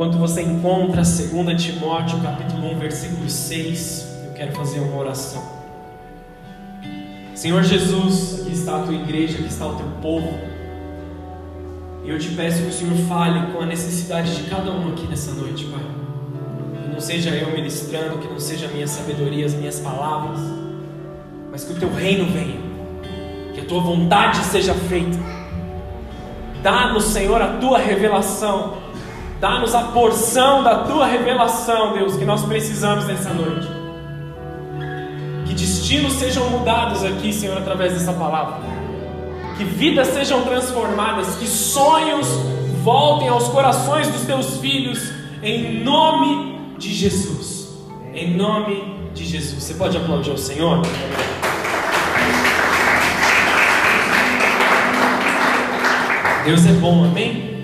enquanto você encontra 2 Timóteo capítulo 1, versículo 6, eu quero fazer uma oração. Senhor Jesus, aqui está a tua igreja, aqui está o teu povo. Eu te peço que o Senhor fale com a necessidade de cada um aqui nessa noite, Pai. Que não seja eu ministrando, que não seja a minha sabedoria, as minhas palavras, mas que o teu reino venha, que a tua vontade seja feita. Dá-nos, Senhor, a tua revelação, dá-nos a porção da tua revelação, Deus, que nós precisamos nessa noite. Que destinos sejam mudados aqui, Senhor, através dessa palavra que vidas sejam transformadas, que sonhos voltem aos corações dos teus filhos, em nome de Jesus. Em nome de Jesus. Você pode aplaudir ao Senhor? Deus é bom, amém?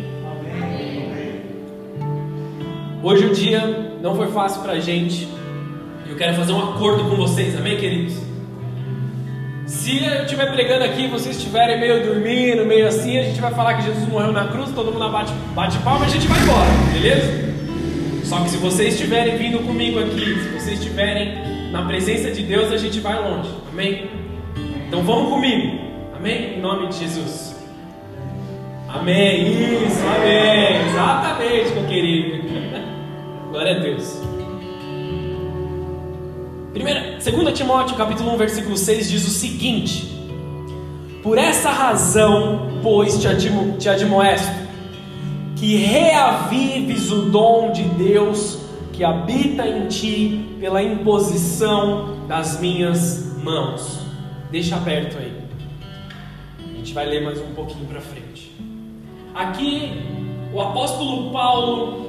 Hoje o dia não foi fácil para a gente. Eu quero fazer um acordo com vocês, amém, queridos? Se eu estiver pregando aqui e vocês estiverem meio dormindo, meio assim, a gente vai falar que Jesus morreu na cruz, todo mundo bate, bate palma e a gente vai embora, beleza? Só que se vocês estiverem vindo comigo aqui, se vocês estiverem na presença de Deus, a gente vai longe, amém? Então vamos comigo, amém? Em nome de Jesus. Amém, isso, amém, exatamente, meu querido. Glória a Deus. Primeira, 2 Timóteo capítulo 1, versículo 6 diz o seguinte: Por essa razão, pois te, admo, te admoesto, que reavives o dom de Deus que habita em ti pela imposição das minhas mãos. Deixa aberto aí. A gente vai ler mais um pouquinho para frente. Aqui, o apóstolo Paulo,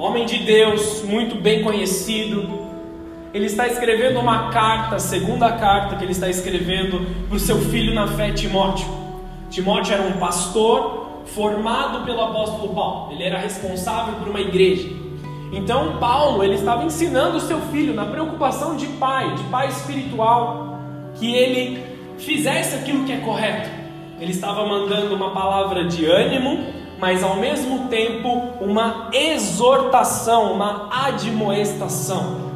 homem de Deus, muito bem conhecido, ele está escrevendo uma carta, a segunda carta que ele está escrevendo para o seu filho na fé, Timóteo. Timóteo era um pastor formado pelo apóstolo Paulo, ele era responsável por uma igreja. Então, Paulo, ele estava ensinando o seu filho na preocupação de pai, de pai espiritual, que ele fizesse aquilo que é correto. Ele estava mandando uma palavra de ânimo, mas ao mesmo tempo uma exortação, uma admoestação.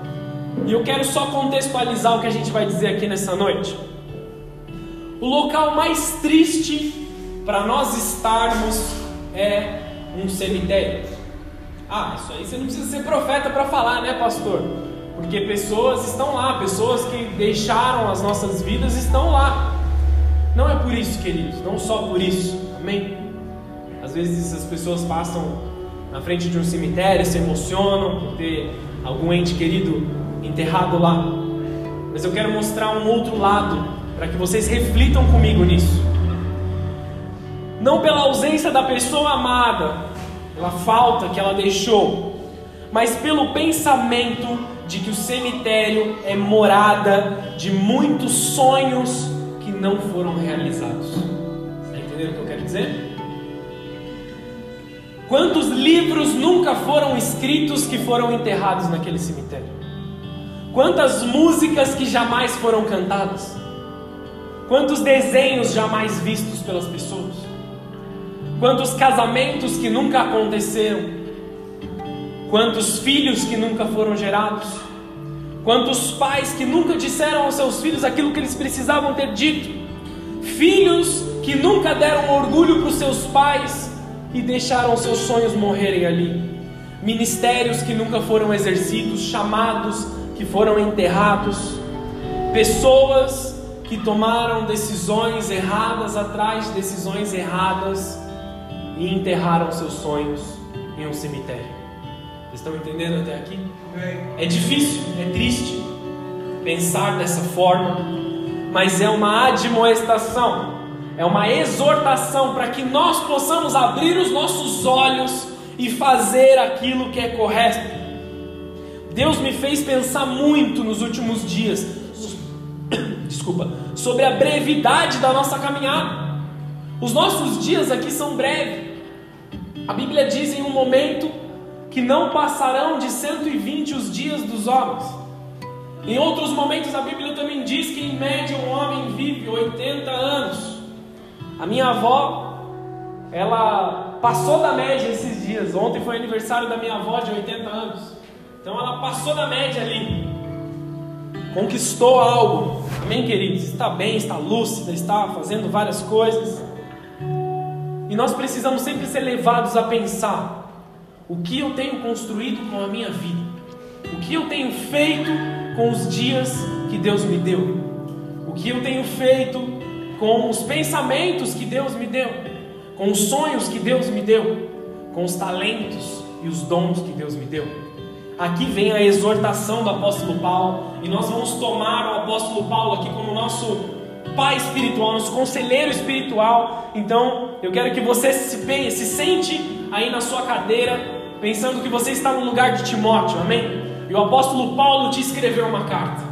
E eu quero só contextualizar o que a gente vai dizer aqui nessa noite. O local mais triste para nós estarmos é um cemitério. Ah, isso aí você não precisa ser profeta para falar, né, pastor? Porque pessoas estão lá, pessoas que deixaram as nossas vidas estão lá. Não é por isso, queridos, não só por isso, amém? Às vezes as pessoas passam na frente de um cemitério, se emocionam por ter algum ente querido enterrado lá. Mas eu quero mostrar um outro lado para que vocês reflitam comigo nisso. Não pela ausência da pessoa amada, pela falta que ela deixou, mas pelo pensamento de que o cemitério é morada de muitos sonhos que não foram realizados. Está entendendo o que eu quero dizer? Quantos livros nunca foram escritos que foram enterrados naquele cemitério? Quantas músicas que jamais foram cantadas? Quantos desenhos jamais vistos pelas pessoas? Quantos casamentos que nunca aconteceram? Quantos filhos que nunca foram gerados? Quantos pais que nunca disseram aos seus filhos aquilo que eles precisavam ter dito? Filhos que nunca deram orgulho para os seus pais e deixaram seus sonhos morrerem ali. Ministérios que nunca foram exercidos, chamados que foram enterrados, pessoas que tomaram decisões erradas atrás de decisões erradas e enterraram seus sonhos em um cemitério. Vocês estão entendendo até aqui? É difícil, é triste pensar dessa forma, mas é uma admoestação, é uma exortação para que nós possamos abrir os nossos olhos e fazer aquilo que é correto Deus me fez pensar muito nos últimos dias, desculpa, sobre a brevidade da nossa caminhada. Os nossos dias aqui são breves. A Bíblia diz em um momento que não passarão de 120 os dias dos homens. Em outros momentos a Bíblia também diz que em média um homem vive 80 anos. A minha avó, ela passou da média esses dias. Ontem foi aniversário da minha avó de 80 anos. Então ela passou da média ali. Conquistou algo. Amém, queridos? Está bem, está lúcida, está fazendo várias coisas. E nós precisamos sempre ser levados a pensar: o que eu tenho construído com a minha vida? O que eu tenho feito com os dias que Deus me deu? O que eu tenho feito com os pensamentos que Deus me deu? Com os sonhos que Deus me deu? Com os talentos e os dons que Deus me deu? Aqui vem a exortação do apóstolo Paulo, e nós vamos tomar o apóstolo Paulo aqui como nosso pai espiritual, nosso conselheiro espiritual. Então, eu quero que você se, se sente aí na sua cadeira, pensando que você está no lugar de Timóteo, amém? E o apóstolo Paulo te escreveu uma carta.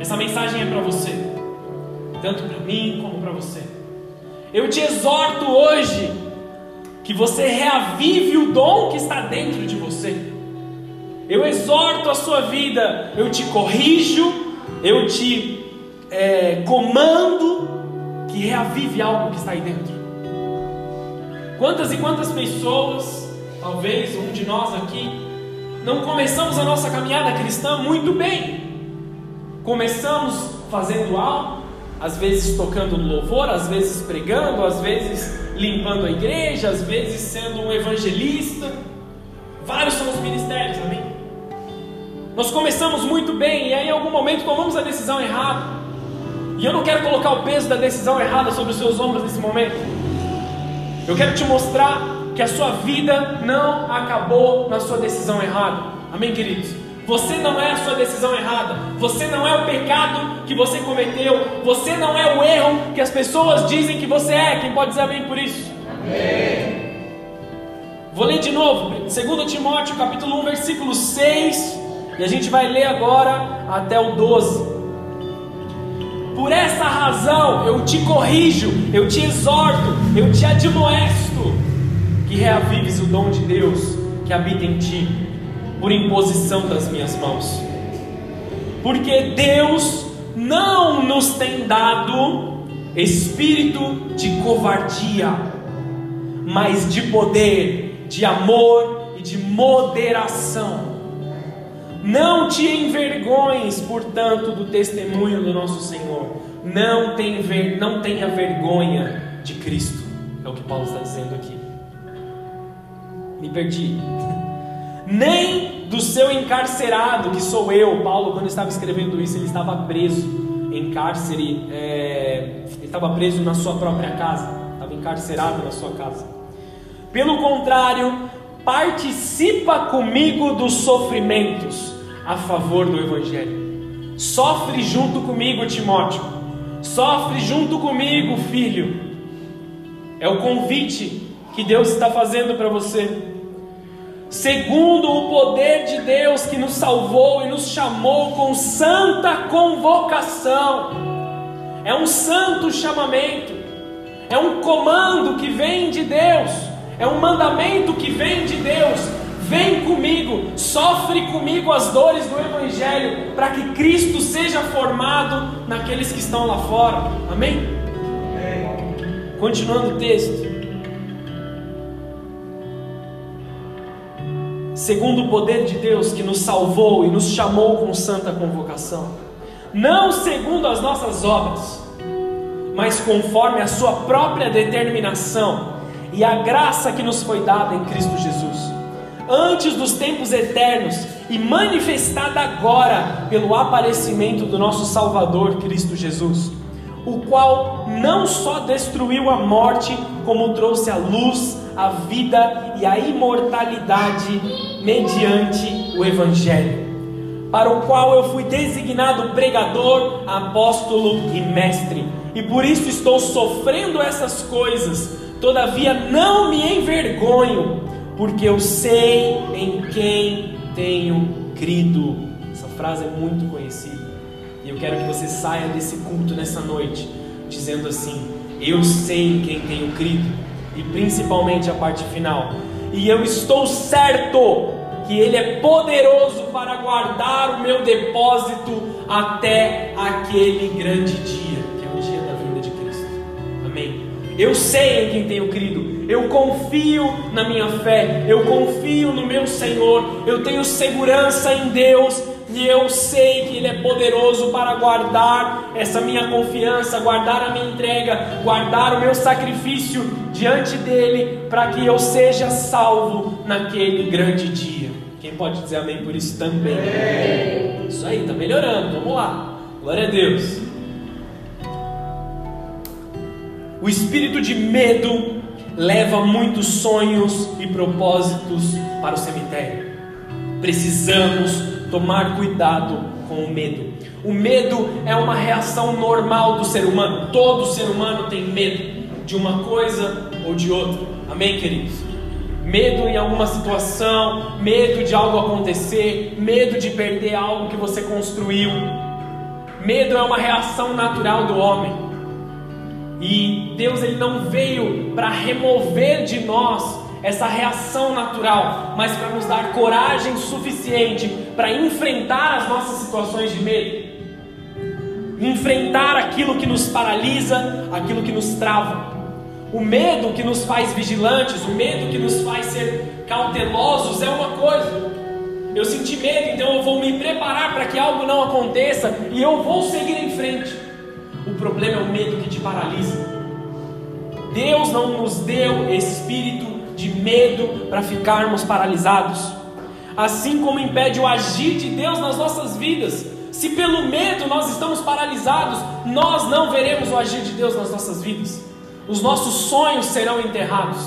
Essa mensagem é para você, tanto para mim como para você. Eu te exorto hoje que você reavive o dom que está dentro de você. Eu exorto a sua vida, eu te corrijo, eu te é, comando que reavive algo que está aí dentro. Quantas e quantas pessoas, talvez um de nós aqui, não começamos a nossa caminhada cristã muito bem. Começamos fazendo algo, às vezes tocando no louvor, às vezes pregando, às vezes limpando a igreja, às vezes sendo um evangelista. Vários são os ministérios, amém? Nós começamos muito bem e aí em algum momento tomamos a decisão errada. E eu não quero colocar o peso da decisão errada sobre os seus ombros nesse momento. Eu quero te mostrar que a sua vida não acabou na sua decisão errada. Amém, queridos? Você não é a sua decisão errada. Você não é o pecado que você cometeu. Você não é o erro que as pessoas dizem que você é. Quem pode dizer amém por isso? Amém. Vou ler de novo, 2 Timóteo capítulo 1, versículo 6, e a gente vai ler agora até o 12. Por essa razão eu te corrijo, eu te exorto, eu te admoesto que reavives o dom de Deus que habita em ti, por imposição das minhas mãos. Porque Deus não nos tem dado espírito de covardia, mas de poder, de amor e de moderação. Não te envergonhes, portanto, do testemunho do nosso Senhor. Não, tem ver, não tenha vergonha de Cristo. É o que Paulo está dizendo aqui. Me perdi. Nem do seu encarcerado, que sou eu. Paulo, quando estava escrevendo isso, ele estava preso em cárcere. É, ele estava preso na sua própria casa. Estava encarcerado na sua casa. Pelo contrário, participa comigo dos sofrimentos a favor do Evangelho. Sofre junto comigo, Timóteo. Sofre junto comigo, filho. É o convite que Deus está fazendo para você. Segundo o poder de Deus que nos salvou e nos chamou com santa convocação. É um santo chamamento. É um comando que vem de Deus. É um mandamento que vem de Deus Vem comigo, sofre comigo as dores do Evangelho, para que Cristo seja formado naqueles que estão lá fora. Amém? Amém. Continuando o texto. Segundo o poder de Deus que nos salvou e nos chamou com santa convocação, não segundo as nossas obras, mas conforme a Sua própria determinação e a graça que nos foi dada em Cristo Jesus. Antes dos tempos eternos e manifestada agora pelo aparecimento do nosso Salvador Cristo Jesus, o qual não só destruiu a morte, como trouxe a luz, a vida e a imortalidade mediante o Evangelho, para o qual eu fui designado pregador, apóstolo e mestre, e por isso estou sofrendo essas coisas, todavia não me envergonho porque eu sei em quem tenho crido. Essa frase é muito conhecida. Eu quero que você saia desse culto nessa noite dizendo assim: Eu sei em quem tenho crido, e principalmente a parte final. E eu estou certo que Ele é poderoso para guardar o meu depósito até aquele grande dia, que é o dia da vinda de Cristo. Amém. Eu sei em quem tenho crido. Eu confio na minha fé. Eu confio no meu Senhor. Eu tenho segurança em Deus. E eu sei que Ele é poderoso para guardar essa minha confiança, guardar a minha entrega, guardar o meu sacrifício diante dEle, para que eu seja salvo naquele grande dia. Quem pode dizer amém por isso também? Isso aí, está melhorando. Vamos lá. Glória a Deus. O espírito de medo leva muitos sonhos e propósitos para o cemitério. Precisamos tomar cuidado com o medo. O medo é uma reação normal do ser humano. Todo ser humano tem medo de uma coisa ou de outra. Amém, queridos? Medo em alguma situação, medo de algo acontecer, medo de perder algo que você construiu. Medo é uma reação natural do homem. E Deus ele não veio para remover de nós essa reação natural, mas para nos dar coragem suficiente para enfrentar as nossas situações de medo. Enfrentar aquilo que nos paralisa, aquilo que nos trava. O medo que nos faz vigilantes, o medo que nos faz ser cautelosos é uma coisa. Eu senti medo, então eu vou me preparar para que algo não aconteça e eu vou seguir em frente. O problema é o medo que te paralisa. Deus não nos deu espírito de medo para ficarmos paralisados. Assim como impede o agir de Deus nas nossas vidas. Se pelo medo nós estamos paralisados, nós não veremos o agir de Deus nas nossas vidas. Os nossos sonhos serão enterrados.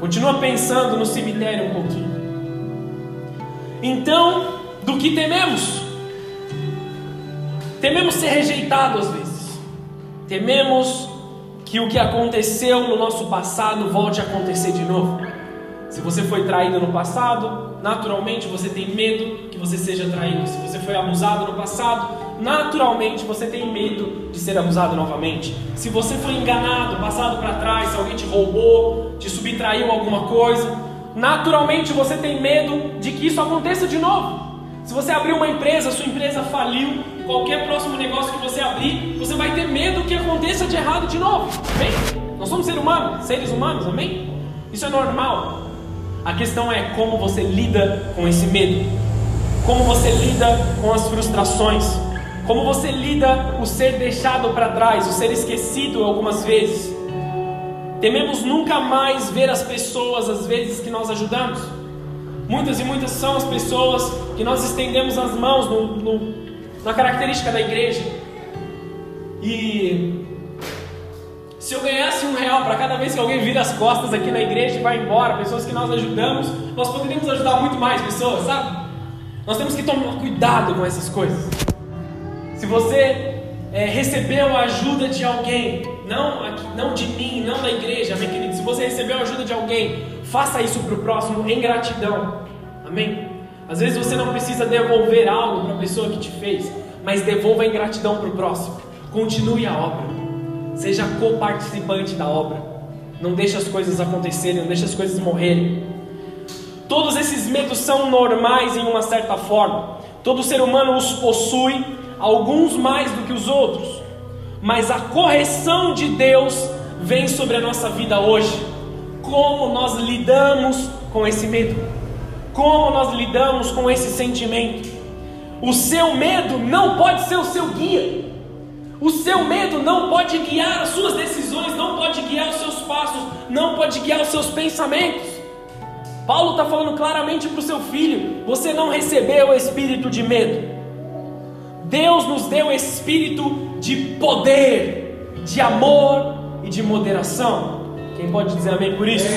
Continua pensando no cemitério um pouquinho. Então, do que tememos? Tememos ser rejeitados às vezes. Tememos que o que aconteceu no nosso passado volte a acontecer de novo. Se você foi traído no passado, naturalmente você tem medo que você seja traído. Se você foi abusado no passado, naturalmente você tem medo de ser abusado novamente. Se você foi enganado, passado para trás, se alguém te roubou, te subtraiu alguma coisa, naturalmente você tem medo de que isso aconteça de novo. Se você abrir uma empresa, sua empresa faliu, qualquer próximo negócio que você abrir, você vai ter medo que aconteça de errado de novo. Amém? Nós somos seres humanos, seres humanos, amém? Isso é normal. A questão é como você lida com esse medo. Como você lida com as frustrações. Como você lida o ser deixado para trás, o ser esquecido algumas vezes. Tememos nunca mais ver as pessoas às vezes que nós ajudamos. Muitas e muitas são as pessoas que nós estendemos as mãos no, no, na característica da igreja. E se eu ganhasse um real para cada vez que alguém vira as costas aqui na igreja e vai embora, pessoas que nós ajudamos, nós poderíamos ajudar muito mais pessoas, sabe? Nós temos que tomar cuidado com essas coisas. Se você é, recebeu a ajuda de alguém, não, não de mim, não da igreja, meu querido, se você recebeu a ajuda de alguém, Faça isso para o próximo em gratidão. Amém? Às vezes você não precisa devolver algo para a pessoa que te fez, mas devolva em gratidão para o próximo. Continue a obra. Seja co-participante da obra. Não deixe as coisas acontecerem, não deixe as coisas morrerem. Todos esses medos são normais em uma certa forma. Todo ser humano os possui, alguns mais do que os outros. Mas a correção de Deus vem sobre a nossa vida hoje como nós lidamos com esse medo, como nós lidamos com esse sentimento. O seu medo não pode ser o seu guia, o seu medo não pode guiar as suas decisões, não pode guiar os seus passos, não pode guiar os seus pensamentos. Paulo está falando claramente para o seu filho: você não recebeu o espírito de medo. Deus nos deu espírito de poder, de amor e de moderação. Quem pode dizer amém por isso?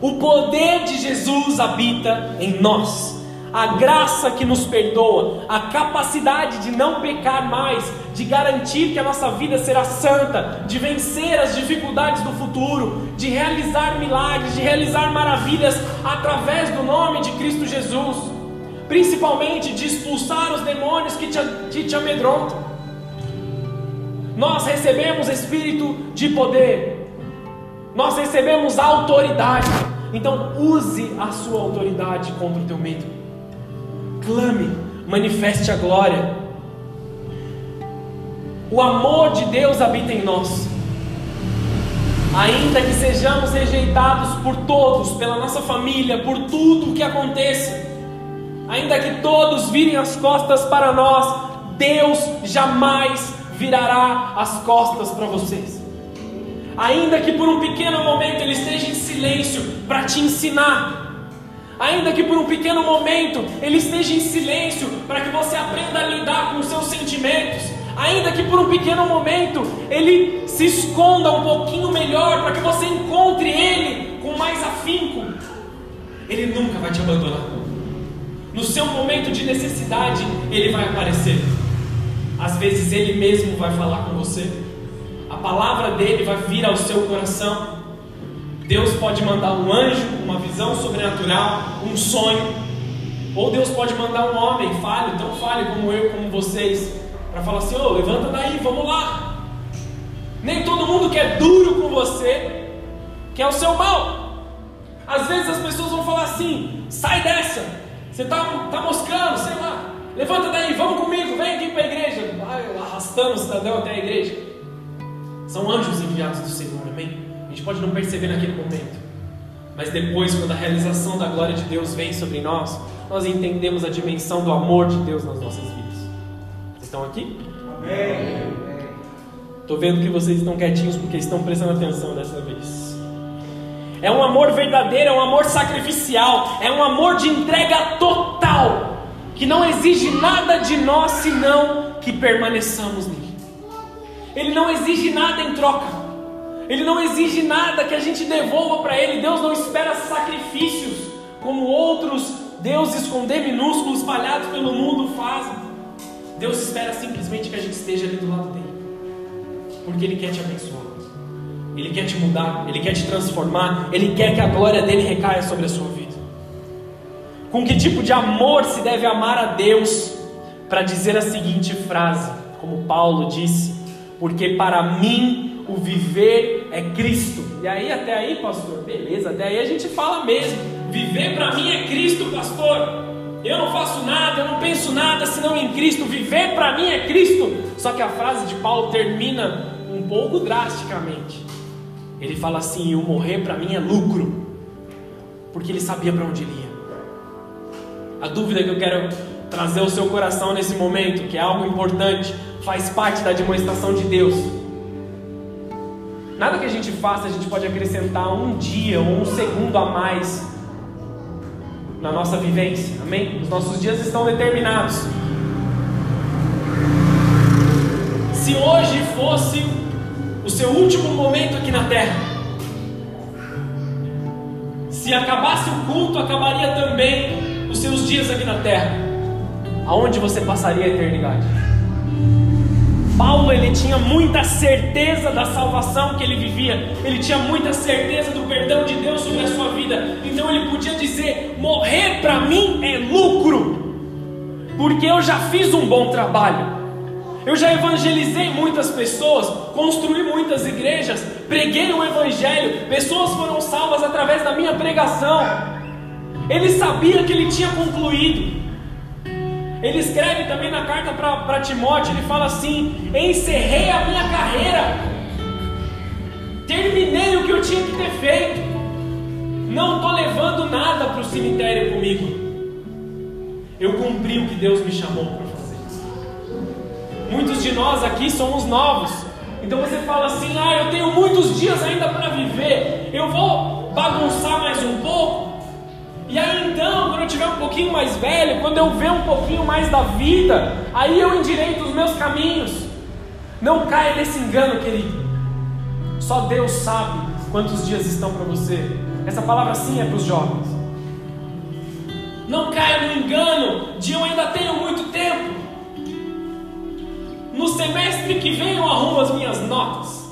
O poder de Jesus habita em nós. A graça que nos perdoa, a capacidade de não pecar mais, de garantir que a nossa vida será santa, de vencer as dificuldades do futuro, de realizar milagres, de realizar maravilhas através do nome de Cristo Jesus, principalmente de expulsar os demônios que te, que te amedrontam. Nós recebemos espírito de poder, nós recebemos autoridade. Então use a sua autoridade contra o teu medo. Clame, manifeste a glória. O amor de Deus habita em nós. Ainda que sejamos rejeitados por todos, pela nossa família, por tudo o que aconteça, ainda que todos virem as costas para nós, Deus jamais virará as costas para vocês. Ainda que por um pequeno momento Ele esteja em silêncio para te ensinar, ainda que por um pequeno momento Ele esteja em silêncio para que você aprenda a lidar com os seus sentimentos, ainda que por um pequeno momento Ele se esconda um pouquinho melhor para que você encontre Ele com mais afinco, Ele nunca vai te abandonar. No seu momento de necessidade, Ele vai aparecer. Às vezes Ele mesmo vai falar com você. A palavra dele vai vir ao seu coração. Deus pode mandar um anjo, uma visão sobrenatural, um sonho. Ou Deus pode mandar um homem falho, tão falho como eu, como vocês, para falar assim: ô, oh, levanta daí, vamos lá. Nem todo mundo que é duro com você quer o seu mal. Às vezes as pessoas vão falar assim: sai dessa, você está tá moscando, sei lá. Levanta daí, vamos comigo, vem aqui para a igreja. Vai arrastando o cidadão até a igreja. São anjos enviados do Senhor, amém? A gente pode não perceber naquele momento. Mas depois, quando a realização da glória de Deus vem sobre nós, nós entendemos a dimensão do amor de Deus nas nossas vidas. Vocês estão aqui? Amém. Estou vendo que vocês estão quietinhos porque estão prestando atenção dessa vez. É um amor verdadeiro, é um amor sacrificial, é um amor de entrega total que não exige nada de nós senão que permaneçamos nele. Ele não exige nada em troca. Ele não exige nada que a gente devolva para ele. Deus não espera sacrifícios como outros deuses com D minúsculos espalhados pelo mundo fazem. Deus espera simplesmente que a gente esteja ali do lado dele. Porque ele quer te abençoar. Ele quer te mudar, ele quer te transformar, ele quer que a glória dele recaia sobre a sua vida. Com que tipo de amor se deve amar a Deus para dizer a seguinte frase, como Paulo disse: Porque para mim o viver é Cristo. E aí, até aí, pastor, beleza, até aí a gente fala mesmo: Viver para mim é Cristo, pastor. Eu não faço nada, eu não penso nada senão em Cristo. Viver para mim é Cristo. Só que a frase de Paulo termina um pouco drasticamente. Ele fala assim: o morrer para mim é lucro, porque ele sabia para onde ele ia. A dúvida que eu quero trazer ao seu coração nesse momento, que é algo importante, faz parte da demonstração de Deus. Nada que a gente faça a gente pode acrescentar um dia ou um segundo a mais na nossa vivência, amém? Os nossos dias estão determinados. Se hoje fosse o seu último momento aqui na terra, se acabasse o culto, acabaria também os seus dias aqui na terra, aonde você passaria a eternidade? Paulo ele tinha muita certeza da salvação que ele vivia, ele tinha muita certeza do perdão de Deus sobre a sua vida, então ele podia dizer: morrer para mim é lucro, porque eu já fiz um bom trabalho, eu já evangelizei muitas pessoas, construí muitas igrejas, preguei o Evangelho, pessoas foram salvas através da minha pregação. Ele sabia que ele tinha concluído. Ele escreve também na carta para Timóteo: ele fala assim: encerrei a minha carreira, terminei o que eu tinha que ter feito, não estou levando nada para o cemitério comigo. Eu cumpri o que Deus me chamou para fazer. Muitos de nós aqui somos novos, então você fala assim: ah, eu tenho muitos dias ainda para viver, eu vou bagunçar mais um pouco. E aí então, quando eu tiver um pouquinho mais velho, quando eu ver um pouquinho mais da vida, aí eu endireito os meus caminhos. Não caia nesse engano, querido. Só Deus sabe quantos dias estão para você. Essa palavra sim é para os jovens. Não caia no engano de eu ainda tenho muito tempo. No semestre que vem eu arrumo as minhas notas.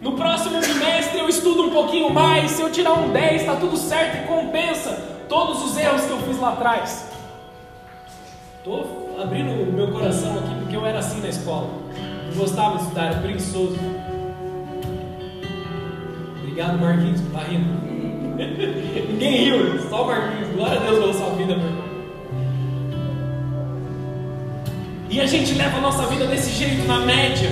No próximo bimestre eu estudo um pouquinho mais. Se eu tirar um 10, está tudo certo e compensa todos os erros que eu fiz lá atrás. Estou abrindo o meu coração aqui porque eu era assim na escola. Não gostava de estudar, era preguiçoso. Obrigado, Marquinhos, tá rindo. Ninguém riu, só o Marquinhos. Glória a Deus pela sua vida, meu irmão. E a gente leva a nossa vida desse jeito, na média.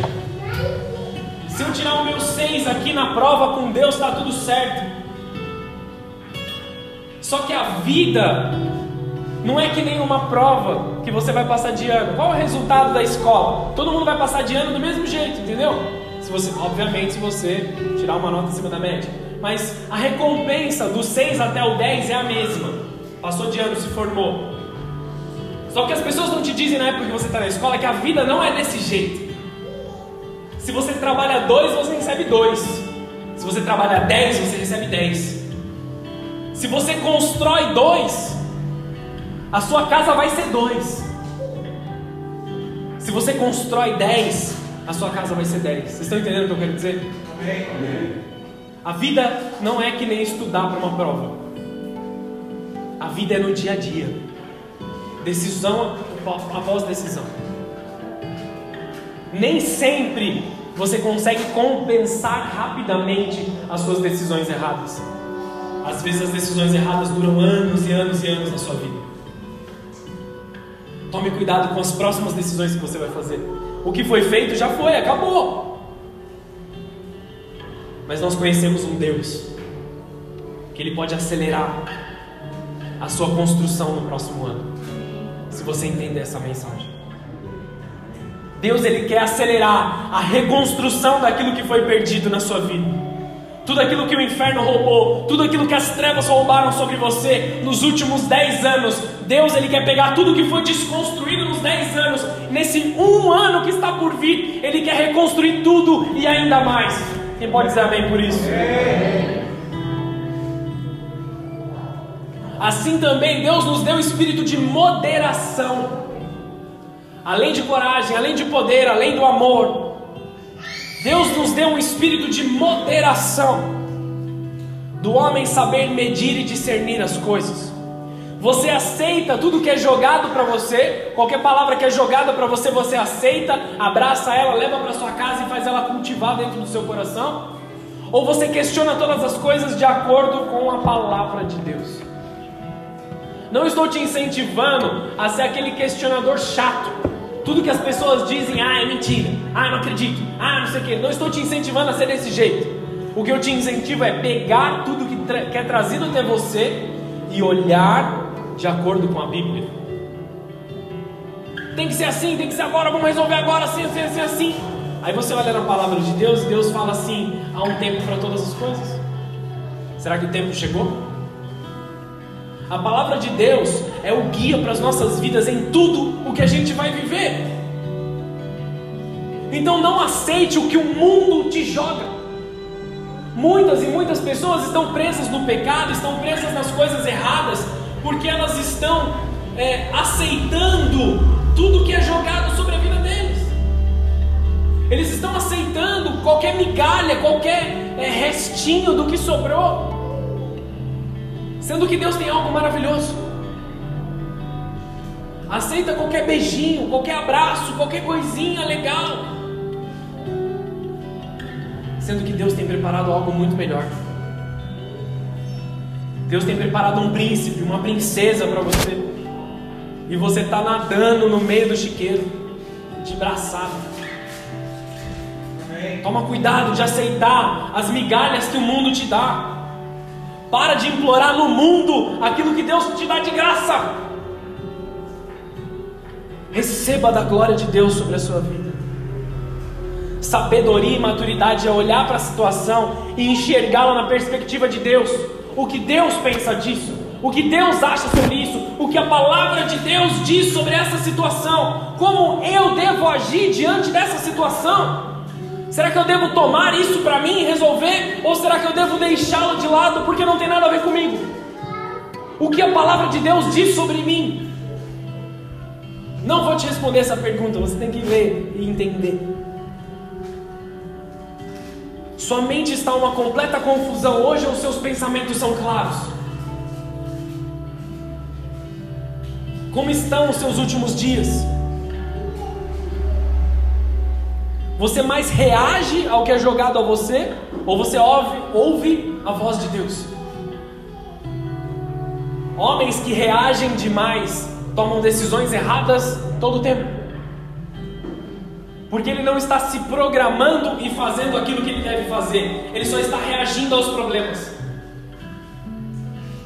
Se eu tirar o meu 6 aqui na prova com Deus, está tudo certo. Só que a vida não é que nem uma prova que você vai passar de ano. Qual é o resultado da escola? Todo mundo vai passar de ano do mesmo jeito, entendeu? Se você, obviamente, se você tirar uma nota acima da média. Mas a recompensa do 6 até o 10 é a mesma. Passou de ano, se formou. Só que as pessoas não te dizem na época que você está na escola que a vida não é desse jeito. Se você trabalha 2, você recebe 2. Se você trabalha 10, você recebe 10. Se você constrói 2, a sua casa vai ser 2. Se você constrói 10, a sua casa vai ser 10. Vocês estão entendendo o que eu quero dizer? Amém. A vida não é que nem estudar para uma prova. A vida é no dia a dia. Decisão após decisão. Nem sempre você consegue compensar rapidamente as suas decisões erradas. Às vezes as decisões erradas duram anos e anos e anos na sua vida. Tome cuidado com as próximas decisões que você vai fazer. O que foi feito já foi, acabou. Mas nós conhecemos um Deus que Ele pode acelerar a sua construção no próximo ano, se você entender essa mensagem. Deus ele quer acelerar a reconstrução daquilo que foi perdido na sua vida. Tudo aquilo que o inferno roubou, tudo aquilo que as trevas roubaram sobre você nos últimos 10 anos, Deus ele quer pegar tudo que foi desconstruído nos 10 anos, nesse um ano que está por vir, Ele quer reconstruir tudo e ainda mais. Quem pode dizer amém por isso? Assim também Deus nos deu espírito de moderação, além de coragem, além de poder, além do amor. Deus nos deu um espírito de moderação, do homem saber medir e discernir as coisas. Você aceita tudo que é jogado para você, qualquer palavra que é jogada para você, você aceita, abraça ela, leva para sua casa e faz ela cultivar dentro do seu coração? Ou você questiona todas as coisas de acordo com a palavra de Deus? Não estou te incentivando a ser aquele questionador chato. Tudo que as pessoas dizem, ah, é mentira, ah, não acredito, ah, não sei o que. Não estou te incentivando a ser desse jeito. O que eu te incentivo é pegar tudo que, tra que é trazido até você e olhar de acordo com a Bíblia. Tem que ser assim, tem que ser agora, vamos resolver agora, assim, assim, assim, assim. Aí você olha na palavra de Deus e Deus fala assim: há um tempo para todas as coisas. Será que o tempo chegou? A palavra de Deus é o guia para as nossas vidas em tudo o que a gente vai viver. Então não aceite o que o mundo te joga. Muitas e muitas pessoas estão presas no pecado, estão presas nas coisas erradas, porque elas estão é, aceitando tudo que é jogado sobre a vida deles. Eles estão aceitando qualquer migalha, qualquer é, restinho do que sobrou, sendo que Deus tem algo maravilhoso. Aceita qualquer beijinho, qualquer abraço, qualquer coisinha legal, sendo que Deus tem preparado algo muito melhor. Deus tem preparado um príncipe, uma princesa para você. E você está nadando no meio do chiqueiro, de braçada. Toma cuidado de aceitar as migalhas que o mundo te dá. Para de implorar no mundo aquilo que Deus te dá de graça. Receba da glória de Deus sobre a sua vida. Sabedoria e maturidade é olhar para a situação e enxergá-la na perspectiva de Deus o que Deus pensa disso, o que Deus acha sobre isso, o que a palavra de Deus diz sobre essa situação, como eu devo agir diante dessa situação. Será que eu devo tomar isso para mim e resolver? Ou será que eu devo deixá-lo de lado porque não tem nada a ver comigo? O que a palavra de Deus diz sobre mim? Não vou te responder essa pergunta, você tem que ler e entender. Sua mente está uma completa confusão hoje ou seus pensamentos são claros? Como estão os seus últimos dias? Você mais reage ao que é jogado a você ou você ouve, ouve a voz de Deus? Homens que reagem demais tomam decisões erradas todo o tempo. Porque ele não está se programando e fazendo aquilo que ele deve fazer, ele só está reagindo aos problemas.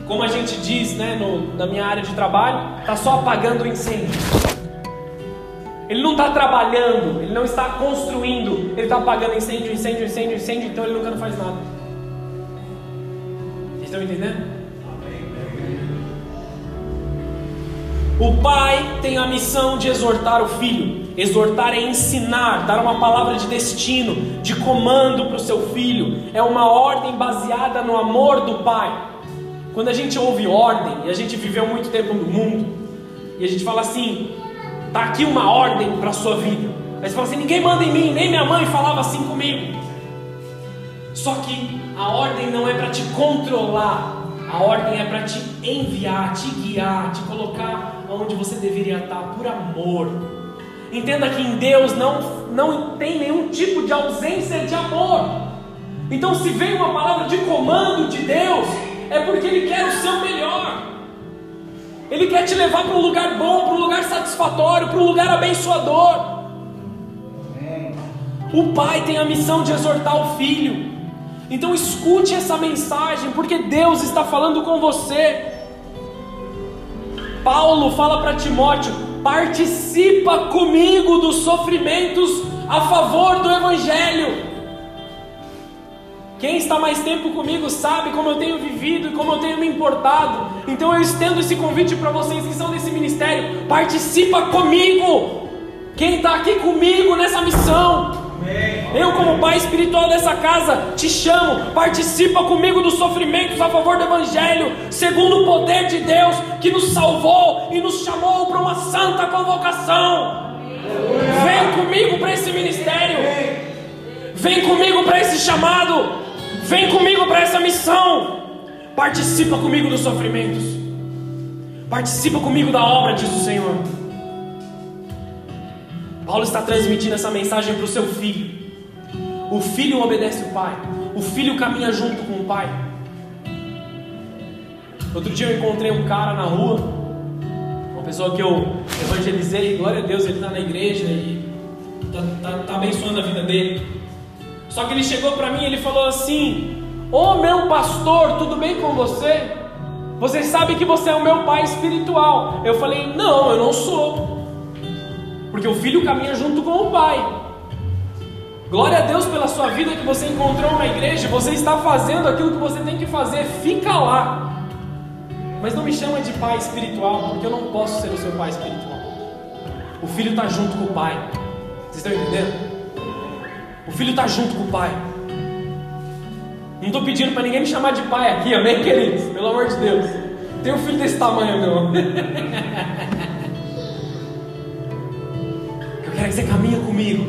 Como a gente diz né, no, na minha área de trabalho, está só apagando o incêndio. Ele não está trabalhando, ele não está construindo, ele está apagando incêndio, incêndio, incêndio, incêndio, então ele nunca não faz nada. Vocês estão entendendo? O pai tem a missão de exortar o filho. Exortar é ensinar, dar uma palavra de destino, de comando para o seu filho. É uma ordem baseada no amor do pai. Quando a gente ouve ordem, e a gente viveu muito tempo no mundo, e a gente fala assim: tá aqui uma ordem para a sua vida. Aí você fala assim: ninguém manda em mim, nem minha mãe falava assim comigo. Só que a ordem não é para te controlar, a ordem é para te enviar, te guiar, te colocar onde você deveria estar por amor. Entenda que em Deus não, não tem nenhum tipo de ausência de amor. Então, se vem uma palavra de comando de Deus, é porque Ele quer o seu melhor. Ele quer te levar para um lugar bom, para um lugar satisfatório, para um lugar abençoador. O pai tem a missão de exortar o filho. Então escute essa mensagem, porque Deus está falando com você. Paulo fala para Timóteo: participa comigo dos sofrimentos a favor do Evangelho. Quem está mais tempo comigo sabe como eu tenho vivido e como eu tenho me importado. Então eu estendo esse convite para vocês que são desse ministério: participa comigo. Quem está aqui comigo nessa missão? Eu, como pai espiritual dessa casa, te chamo, participa comigo dos sofrimentos a favor do Evangelho, segundo o poder de Deus que nos salvou e nos chamou para uma santa convocação. Vem comigo para esse ministério, vem comigo para esse chamado, vem comigo para essa missão. Participa comigo dos sofrimentos, participa comigo da obra, diz o Senhor. Paulo está transmitindo essa mensagem para o seu filho. O filho obedece o pai, o filho caminha junto com o pai. Outro dia eu encontrei um cara na rua, uma pessoa que eu evangelizei, glória a Deus, ele está na igreja e está tá, tá abençoando a vida dele. Só que ele chegou para mim e ele falou assim: Ô oh, meu pastor, tudo bem com você? Você sabe que você é o meu pai espiritual. Eu falei: Não, eu não sou. Porque o filho caminha junto com o pai. Glória a Deus pela sua vida que você encontrou uma igreja, você está fazendo aquilo que você tem que fazer, fica lá. Mas não me chama de pai espiritual, porque eu não posso ser o seu pai espiritual. O filho está junto com o pai. Vocês estão entendendo? O filho está junto com o pai. Não estou pedindo para ninguém me chamar de pai aqui, amém, queridos? Pelo amor de Deus. Tem um filho desse tamanho, meu. Você caminhe comigo.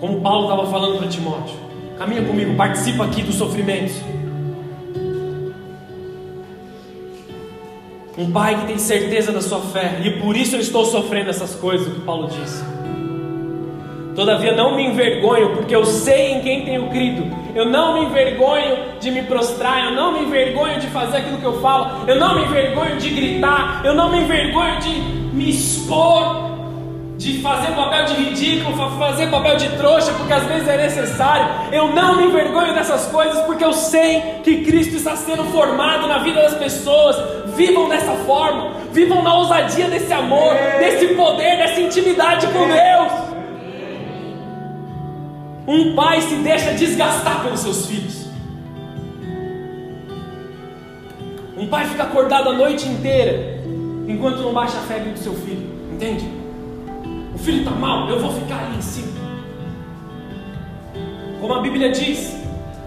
Como Paulo estava falando para Timóteo. Caminha comigo, participa aqui dos sofrimentos. Um pai que tem certeza da sua fé, e por isso eu estou sofrendo essas coisas, que Paulo disse. Todavia não me envergonho, porque eu sei em quem tenho crido. Eu não me envergonho de me prostrar, eu não me envergonho de fazer aquilo que eu falo, eu não me envergonho de gritar, eu não me envergonho de me expor de fazer papel de ridículo, fazer papel de trouxa, porque às vezes é necessário. Eu não me envergonho dessas coisas, porque eu sei que Cristo está sendo formado na vida das pessoas. Vivam dessa forma, vivam na ousadia desse amor, desse poder, dessa intimidade com Deus. Um pai se deixa desgastar pelos seus filhos. Um pai fica acordado a noite inteira enquanto não baixa a febre do seu filho, entende? O filho está mal, eu vou ficar ali em cima. Como a Bíblia diz,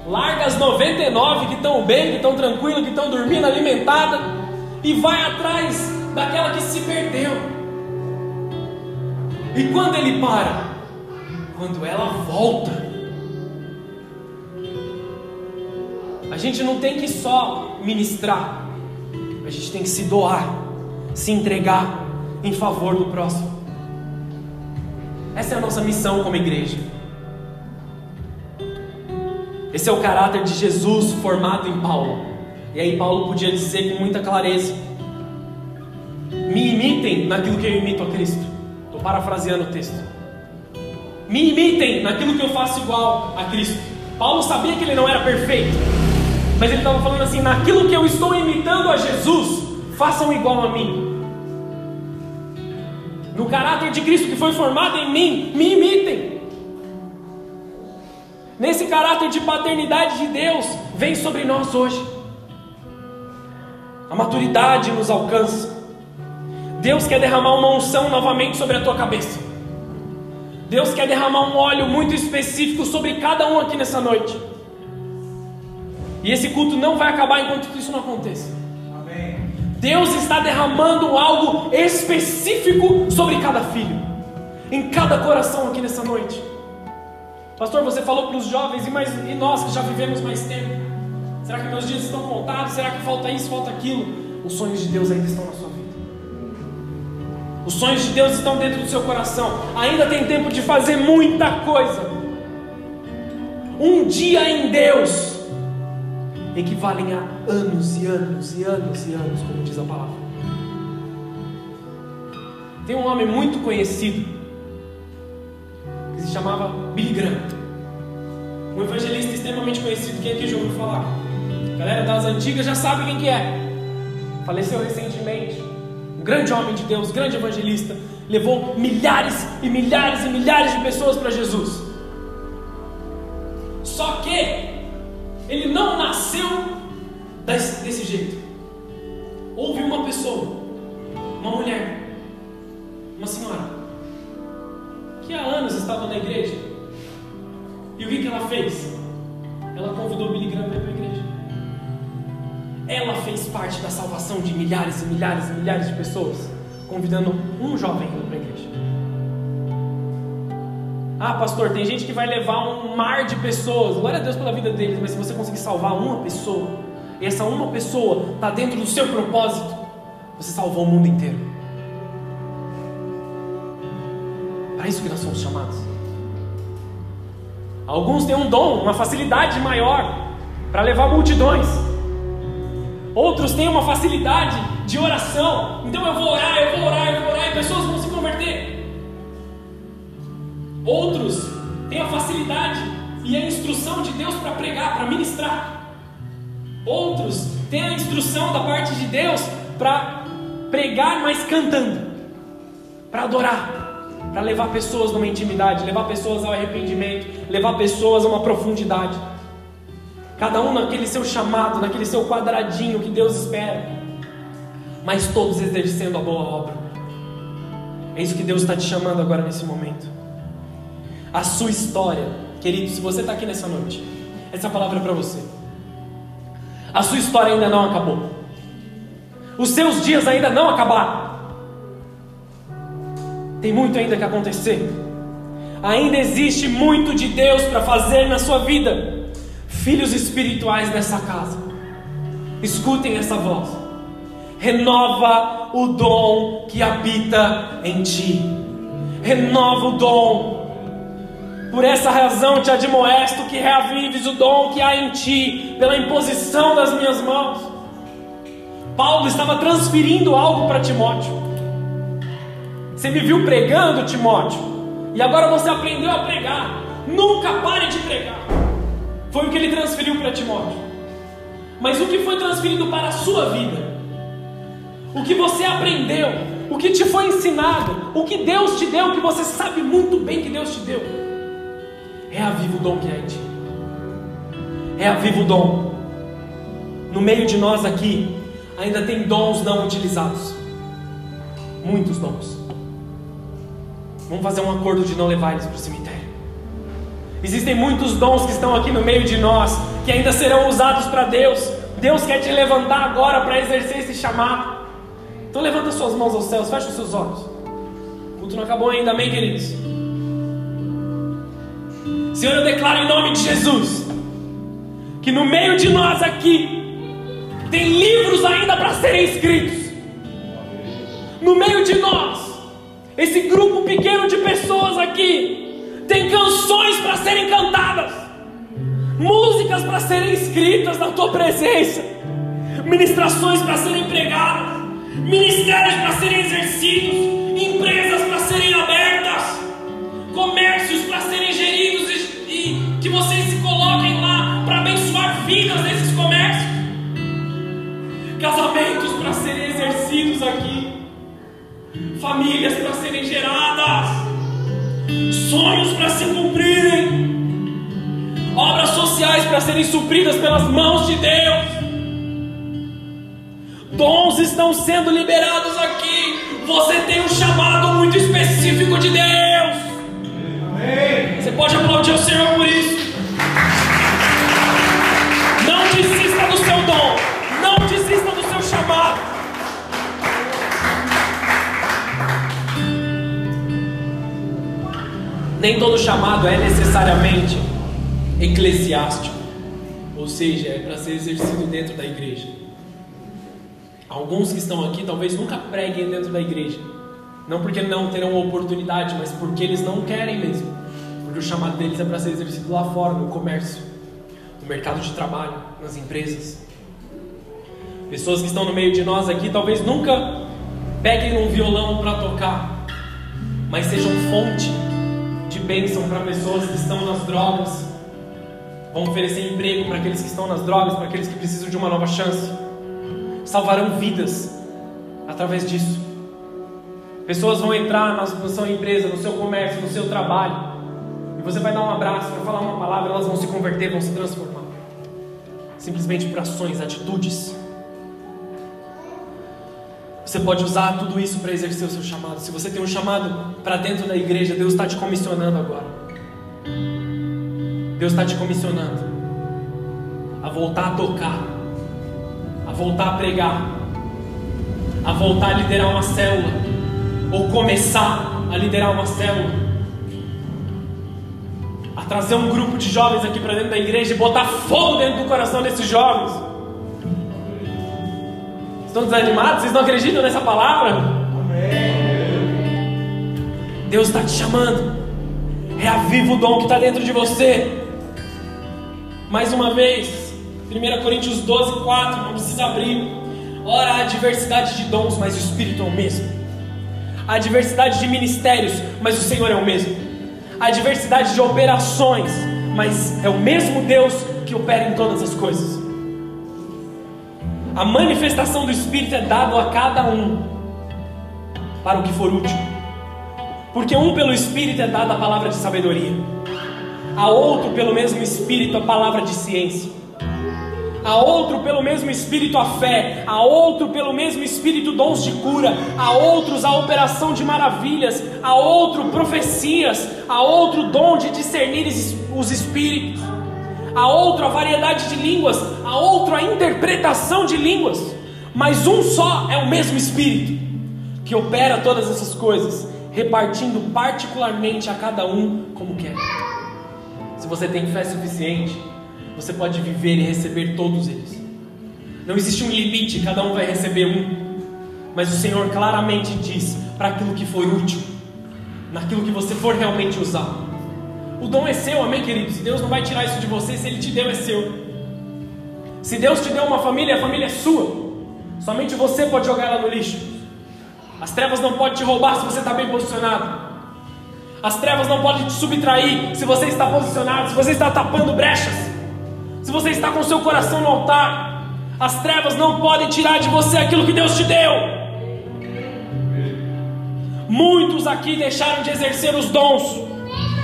larga as 99 que estão bem, que estão tranquilas, que estão dormindo, alimentada, e vai atrás daquela que se perdeu. E quando ele para? Quando ela volta. A gente não tem que só ministrar, a gente tem que se doar, se entregar em favor do próximo. Essa é a nossa missão como igreja. Esse é o caráter de Jesus formado em Paulo. E aí Paulo podia dizer com muita clareza: Me imitem naquilo que eu imito a Cristo. Estou parafraseando o texto. Me imitem naquilo que eu faço igual a Cristo. Paulo sabia que ele não era perfeito, mas ele estava falando assim: naquilo que eu estou imitando a Jesus, façam igual a mim. No caráter de Cristo que foi formado em mim, me imitem. Nesse caráter de paternidade de Deus, vem sobre nós hoje. A maturidade nos alcança. Deus quer derramar uma unção novamente sobre a tua cabeça. Deus quer derramar um óleo muito específico sobre cada um aqui nessa noite. E esse culto não vai acabar enquanto isso não aconteça. Deus está derramando algo específico sobre cada filho, em cada coração aqui nessa noite. Pastor, você falou para os jovens, e, mais, e nós que já vivemos mais tempo? Será que meus dias estão contados? Será que falta isso, falta aquilo? Os sonhos de Deus ainda estão na sua vida. Os sonhos de Deus estão dentro do seu coração. Ainda tem tempo de fazer muita coisa. Um dia em Deus equivalem a anos e anos e anos e anos, como diz a palavra. Tem um homem muito conhecido que se chamava Billy Graham, um evangelista extremamente conhecido. Quem aqui já ouviu falar? A galera das antigas já sabe quem que é. Faleceu recentemente. Um grande homem de Deus, grande evangelista, levou milhares e milhares e milhares de pessoas para Jesus. Só que ele não nasceu desse jeito. Houve uma pessoa, uma mulher, uma senhora, que há anos estava na igreja. E o que, que ela fez? Ela convidou Billy Graham para ir para a igreja. Ela fez parte da salvação de milhares e milhares e milhares de pessoas, convidando um jovem para a igreja. Ah, pastor, tem gente que vai levar um mar de pessoas. Glória a Deus pela vida deles, mas se você conseguir salvar uma pessoa, e essa uma pessoa está dentro do seu propósito, você salvou o mundo inteiro. Para isso que nós somos chamados. Alguns têm um dom, uma facilidade maior para levar multidões. Outros têm uma facilidade de oração. Então eu vou orar, eu vou orar, eu vou orar e pessoas vão. Outros têm a facilidade e a instrução de Deus para pregar, para ministrar. Outros têm a instrução da parte de Deus para pregar, mas cantando, para adorar, para levar pessoas numa intimidade, levar pessoas ao arrependimento, levar pessoas a uma profundidade. Cada um naquele seu chamado, naquele seu quadradinho que Deus espera, mas todos exercendo a boa obra. É isso que Deus está te chamando agora nesse momento a sua história. Querido, se você está aqui nessa noite, essa palavra é para você. A sua história ainda não acabou. Os seus dias ainda não acabaram. Tem muito ainda que acontecer. Ainda existe muito de Deus para fazer na sua vida. Filhos espirituais dessa casa, escutem essa voz. Renova o dom que habita em ti. Renova o dom por essa razão te admoesto que reavives o dom que há em ti, pela imposição das minhas mãos. Paulo estava transferindo algo para Timóteo. Você me viu pregando, Timóteo, e agora você aprendeu a pregar. Nunca pare de pregar. Foi o que ele transferiu para Timóteo. Mas o que foi transferido para a sua vida? O que você aprendeu? O que te foi ensinado? O que Deus te deu, que você sabe muito bem que Deus te deu? Reaviva o dom que há em ti. Reaviva o dom. No meio de nós aqui, ainda tem dons não utilizados. Muitos dons. Vamos fazer um acordo de não levar eles para o cemitério. Existem muitos dons que estão aqui no meio de nós, que ainda serão usados para Deus. Deus quer te levantar agora para exercer esse chamado. Então levanta suas mãos aos céus, fecha os seus olhos. O culto não acabou ainda, amém, queridos? Senhor, eu declaro em nome de Jesus que no meio de nós aqui tem livros ainda para serem escritos. No meio de nós, esse grupo pequeno de pessoas aqui tem canções para serem cantadas, músicas para serem escritas na tua presença, ministrações para serem pregadas, ministérios para serem exercidos, empresas para serem abertas, comércios filhos aqui, famílias para serem geradas, sonhos para se cumprirem, obras sociais para serem supridas pelas mãos de Deus. Dons estão sendo liberados aqui. Você tem um chamado muito específico de Deus. Você pode aplaudir o Senhor por isso. Chamado. Nem todo chamado é necessariamente eclesiástico, ou seja, é para ser exercido dentro da igreja. Alguns que estão aqui talvez nunca preguem dentro da igreja, não porque não terão oportunidade, mas porque eles não querem mesmo, porque o chamado deles é para ser exercido lá fora, no comércio, no mercado de trabalho, nas empresas. Pessoas que estão no meio de nós aqui talvez nunca peguem um violão para tocar, mas sejam fonte de bênção para pessoas que estão nas drogas, vão oferecer emprego para aqueles que estão nas drogas, para aqueles que precisam de uma nova chance, salvarão vidas através disso. Pessoas vão entrar na sua empresa, no seu comércio, no seu trabalho, e você vai dar um abraço, vai falar uma palavra, elas vão se converter, vão se transformar simplesmente por ações, atitudes. Você pode usar tudo isso para exercer o seu chamado. Se você tem um chamado para dentro da igreja, Deus está te comissionando agora. Deus está te comissionando a voltar a tocar, a voltar a pregar, a voltar a liderar uma célula, ou começar a liderar uma célula, a trazer um grupo de jovens aqui para dentro da igreja e botar fogo dentro do coração desses jovens. Estão desanimados? Vocês não acreditam nessa palavra? Deus está te chamando. Reaviva o dom que está dentro de você. Mais uma vez, 1 Coríntios 12, 4, não precisa abrir. Ora, há diversidade de dons, mas o Espírito é o mesmo. Há diversidade de ministérios, mas o Senhor é o mesmo. Há diversidade de operações, mas é o mesmo Deus que opera em todas as coisas. A manifestação do Espírito é dado a cada um para o que for útil. Porque um pelo Espírito é dado a palavra de sabedoria, a outro pelo mesmo Espírito a palavra de ciência, a outro pelo mesmo Espírito a fé, a outro pelo mesmo Espírito dons de cura, a outros a operação de maravilhas, a outro profecias, a outro dom de discernir os Espíritos a outro a variedade de línguas, a outro a interpretação de línguas, mas um só é o mesmo Espírito que opera todas essas coisas, repartindo particularmente a cada um como quer. Se você tem fé suficiente, você pode viver e receber todos eles. Não existe um limite, cada um vai receber um. Mas o Senhor claramente diz para aquilo que for útil, naquilo que você for realmente usar. O dom é seu, amém, queridos? Deus não vai tirar isso de você, se Ele te deu, é seu. Se Deus te deu uma família, a família é sua. Somente você pode jogar ela no lixo. As trevas não podem te roubar se você está bem posicionado. As trevas não podem te subtrair se você está posicionado, se você está tapando brechas, se você está com seu coração no altar. As trevas não podem tirar de você aquilo que Deus te deu. Muitos aqui deixaram de exercer os dons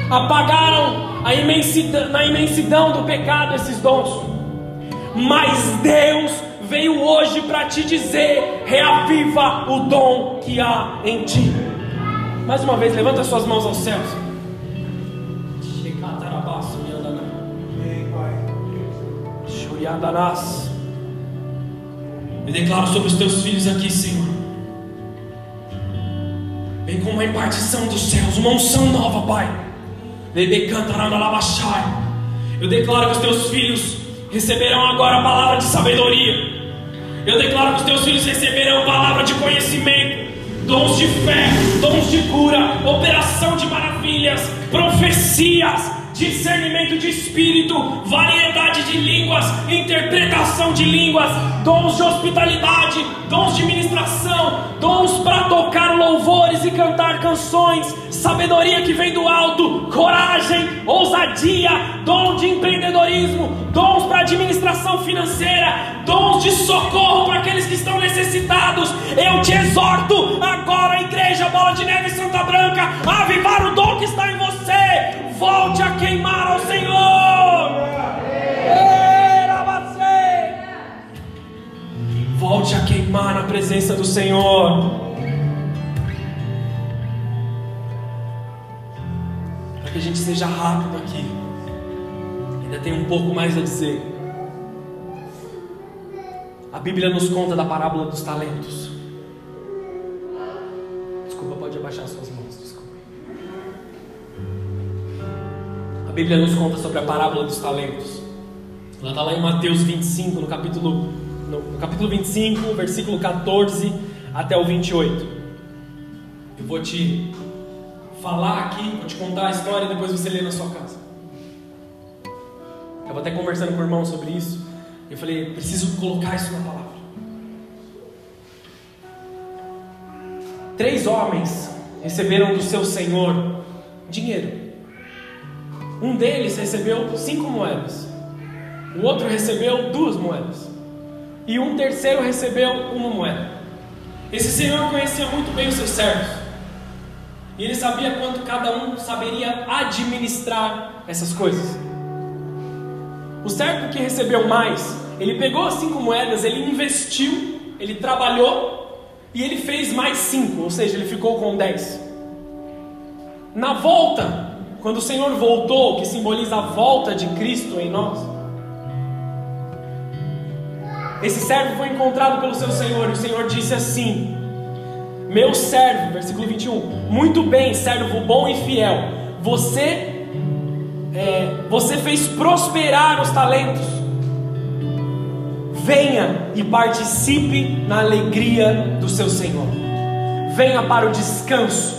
apagaram a imensidão, na imensidão do pecado esses dons. Mas Deus veio hoje para te dizer: reaviva o dom que há em ti. Mais uma vez, levanta suas mãos aos céus. Eu declaro sobre os teus filhos aqui, Senhor. Vem com uma impartição dos céus, uma unção nova, Pai eu declaro que os teus filhos receberão agora a palavra de sabedoria. Eu declaro que os teus filhos receberão palavra de conhecimento, dons de fé, dons de cura, operação de maravilhas, profecias, discernimento de espírito, variedade de línguas, interpretação de línguas, dons de hospitalidade, dons de ministração, dons para tocar louvores e cantar canções, sabedoria que vem do alto, coragem, ousadia, dom de empreendedorismo, dons para administração financeira, dons de socorro para aqueles que estão necessitados. Eu te exorto agora, igreja Bola de Neve Santa Branca, a avivar o dom que está em você. Volte a queimar ao Senhor. Volte a queimar na presença do Senhor. Para que a gente seja rápido aqui. Ainda tem um pouco mais a dizer. A Bíblia nos conta da parábola dos talentos. Desculpa, pode abaixar suas mãos. Bíblia nos conta sobre a parábola dos talentos. Ela está lá em Mateus 25, no capítulo, no, no capítulo 25, versículo 14 até o 28. Eu vou te falar aqui, vou te contar a história e depois você lê na sua casa. Eu estava até conversando com o irmão sobre isso. Eu falei, preciso colocar isso na palavra. Três homens receberam do seu senhor dinheiro. Um deles recebeu cinco moedas. O outro recebeu duas moedas. E um terceiro recebeu uma moeda. Esse senhor conhecia muito bem os seus servos. E ele sabia quanto cada um saberia administrar essas coisas. O servo que recebeu mais, ele pegou as cinco moedas, ele investiu, ele trabalhou e ele fez mais cinco, ou seja, ele ficou com dez. Na volta, quando o Senhor voltou, que simboliza a volta de Cristo em nós, esse servo foi encontrado pelo seu Senhor, e o Senhor disse assim: Meu servo, versículo 21, muito bem, servo bom e fiel, você, é, você fez prosperar os talentos, venha e participe na alegria do seu Senhor, venha para o descanso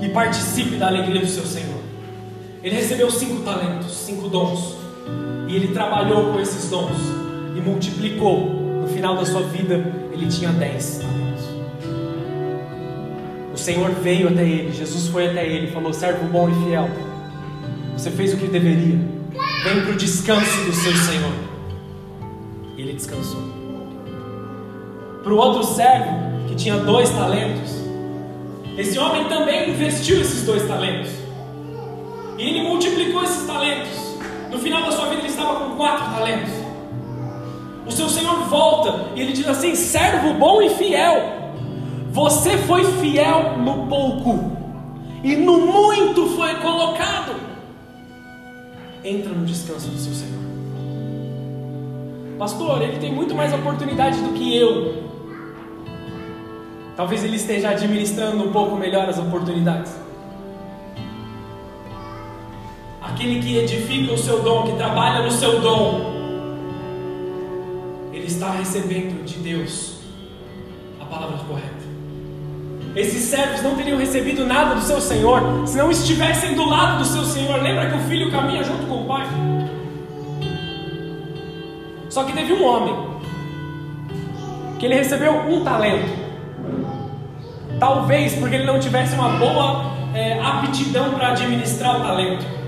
e participe da alegria do seu Senhor. Ele recebeu cinco talentos, cinco dons, e ele trabalhou com esses dons e multiplicou. No final da sua vida, ele tinha dez talentos. O Senhor veio até ele, Jesus foi até ele falou: Servo bom e fiel, você fez o que deveria, vem para o descanso do seu Senhor. E ele descansou. Para o outro servo, que tinha dois talentos, esse homem também investiu esses dois talentos. E ele multiplicou esses talentos. No final da sua vida, ele estava com quatro talentos. O seu Senhor volta e ele diz assim: servo bom e fiel, você foi fiel no pouco, e no muito foi colocado. Entra no descanso do seu Senhor. Pastor, ele tem muito mais oportunidade do que eu. Talvez ele esteja administrando um pouco melhor as oportunidades. Aquele que edifica o seu dom, que trabalha no seu dom, ele está recebendo de Deus a palavra correta. Esses servos não teriam recebido nada do seu Senhor se não estivessem do lado do seu Senhor. Lembra que o filho caminha junto com o pai? Só que teve um homem que ele recebeu um talento. Talvez porque ele não tivesse uma boa é, aptidão para administrar o talento.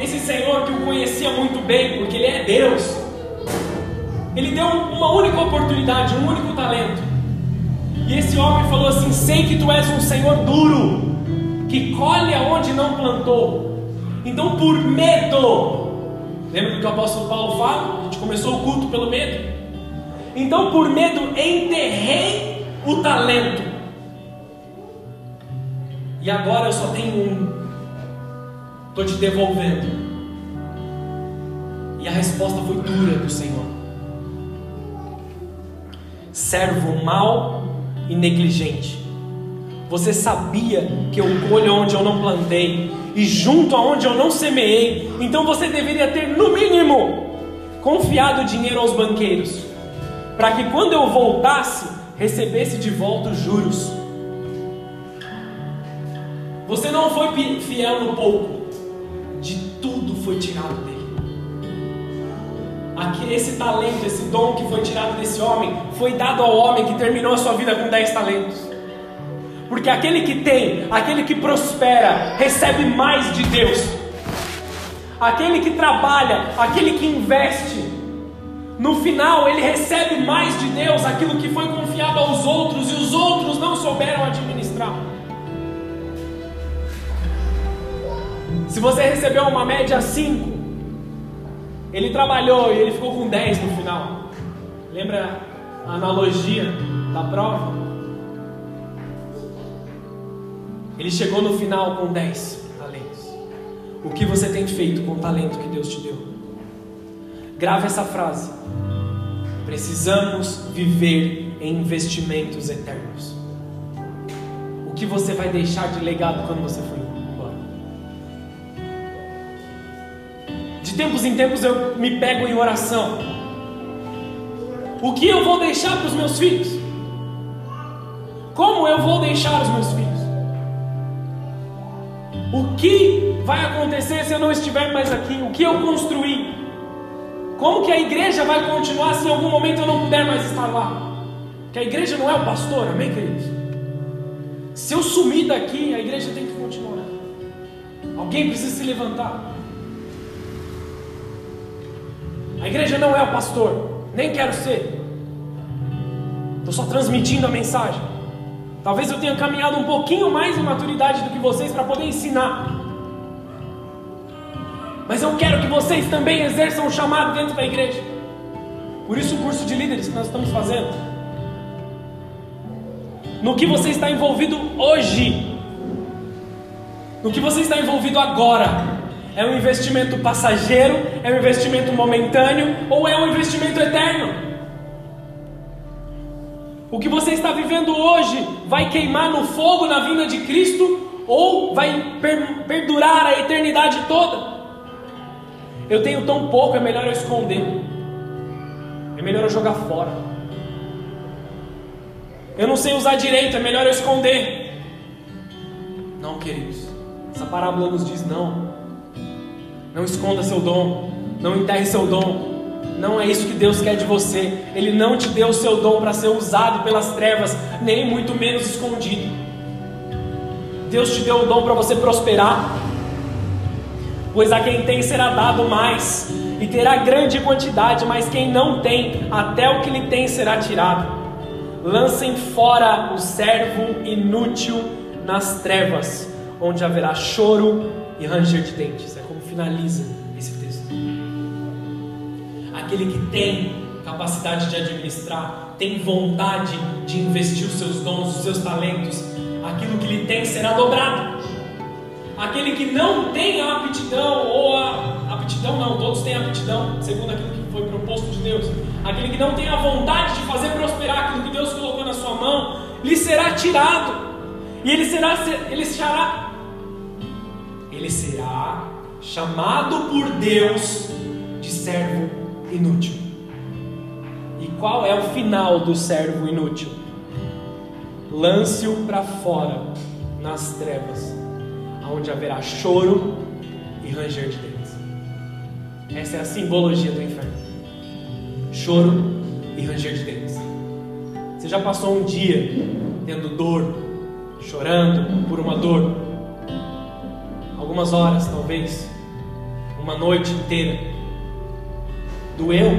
Esse Senhor que o conhecia muito bem, porque ele é Deus, ele deu uma única oportunidade, um único talento. E esse homem falou assim: Sei que tu és um Senhor duro, que colhe aonde não plantou. Então, por medo, lembra do que o apóstolo Paulo fala? A gente começou o culto pelo medo. Então, por medo, enterrei o talento. E agora eu só tenho um. Estou te devolvendo. E a resposta foi dura do Senhor servo mau e negligente. Você sabia que eu colho onde eu não plantei e junto aonde eu não semeei, então você deveria ter, no mínimo, confiado o dinheiro aos banqueiros, para que quando eu voltasse, recebesse de volta os juros. Você não foi fiel no pouco, de tudo foi tirado dele esse talento, esse dom que foi tirado desse homem, foi dado ao homem que terminou a sua vida com dez talentos. Porque aquele que tem, aquele que prospera, recebe mais de Deus. aquele que trabalha, aquele que investe, no final ele recebe mais de Deus aquilo que foi confiado aos outros e os outros não souberam administrar. Se você recebeu uma média 5, ele trabalhou e ele ficou com 10 no final. Lembra a analogia da prova? Ele chegou no final com 10 talentos. O que você tem feito com o talento que Deus te deu? Grave essa frase. Precisamos viver em investimentos eternos. O que você vai deixar de legado quando você for tempos em tempos eu me pego em oração. O que eu vou deixar para os meus filhos? Como eu vou deixar os meus filhos? O que vai acontecer se eu não estiver mais aqui? O que eu construí? Como que a igreja vai continuar se em algum momento eu não puder mais estar lá? Que a igreja não é o pastor, amém, queridos? Se eu sumir daqui, a igreja tem que continuar. Alguém precisa se levantar. A igreja não é o pastor, nem quero ser. Estou só transmitindo a mensagem. Talvez eu tenha caminhado um pouquinho mais em maturidade do que vocês para poder ensinar. Mas eu quero que vocês também exerçam o chamado dentro da igreja. Por isso o curso de líderes que nós estamos fazendo. No que você está envolvido hoje. No que você está envolvido agora. É um investimento passageiro? É um investimento momentâneo? Ou é um investimento eterno? O que você está vivendo hoje vai queimar no fogo na vinda de Cristo? Ou vai per perdurar a eternidade toda? Eu tenho tão pouco, é melhor eu esconder. É melhor eu jogar fora. Eu não sei usar direito, é melhor eu esconder. Não, queridos. Essa parábola nos diz não. Não esconda seu dom. Não enterre seu dom. Não é isso que Deus quer de você. Ele não te deu o seu dom para ser usado pelas trevas, nem muito menos escondido. Deus te deu o dom para você prosperar, pois a quem tem será dado mais, e terá grande quantidade, mas quem não tem, até o que lhe tem será tirado. Lancem fora o servo inútil nas trevas, onde haverá choro e ranger de dentes. Finaliza esse texto. Aquele que tem capacidade de administrar, tem vontade de investir os seus dons, os seus talentos, aquilo que lhe tem será dobrado. Aquele que não tem a aptidão, ou a aptidão não, todos têm aptidão, segundo aquilo que foi proposto de Deus, aquele que não tem a vontade de fazer prosperar aquilo que Deus colocou na sua mão, lhe será tirado, e ele será, ele será, ele será chamado por Deus de servo inútil. E qual é o final do servo inútil? Lance-o para fora nas trevas onde haverá choro e ranger de dentes. Essa é a simbologia do inferno: choro e ranger de dentes. Você já passou um dia tendo dor, chorando por uma dor? Algumas horas, talvez, uma noite inteira. Doeu?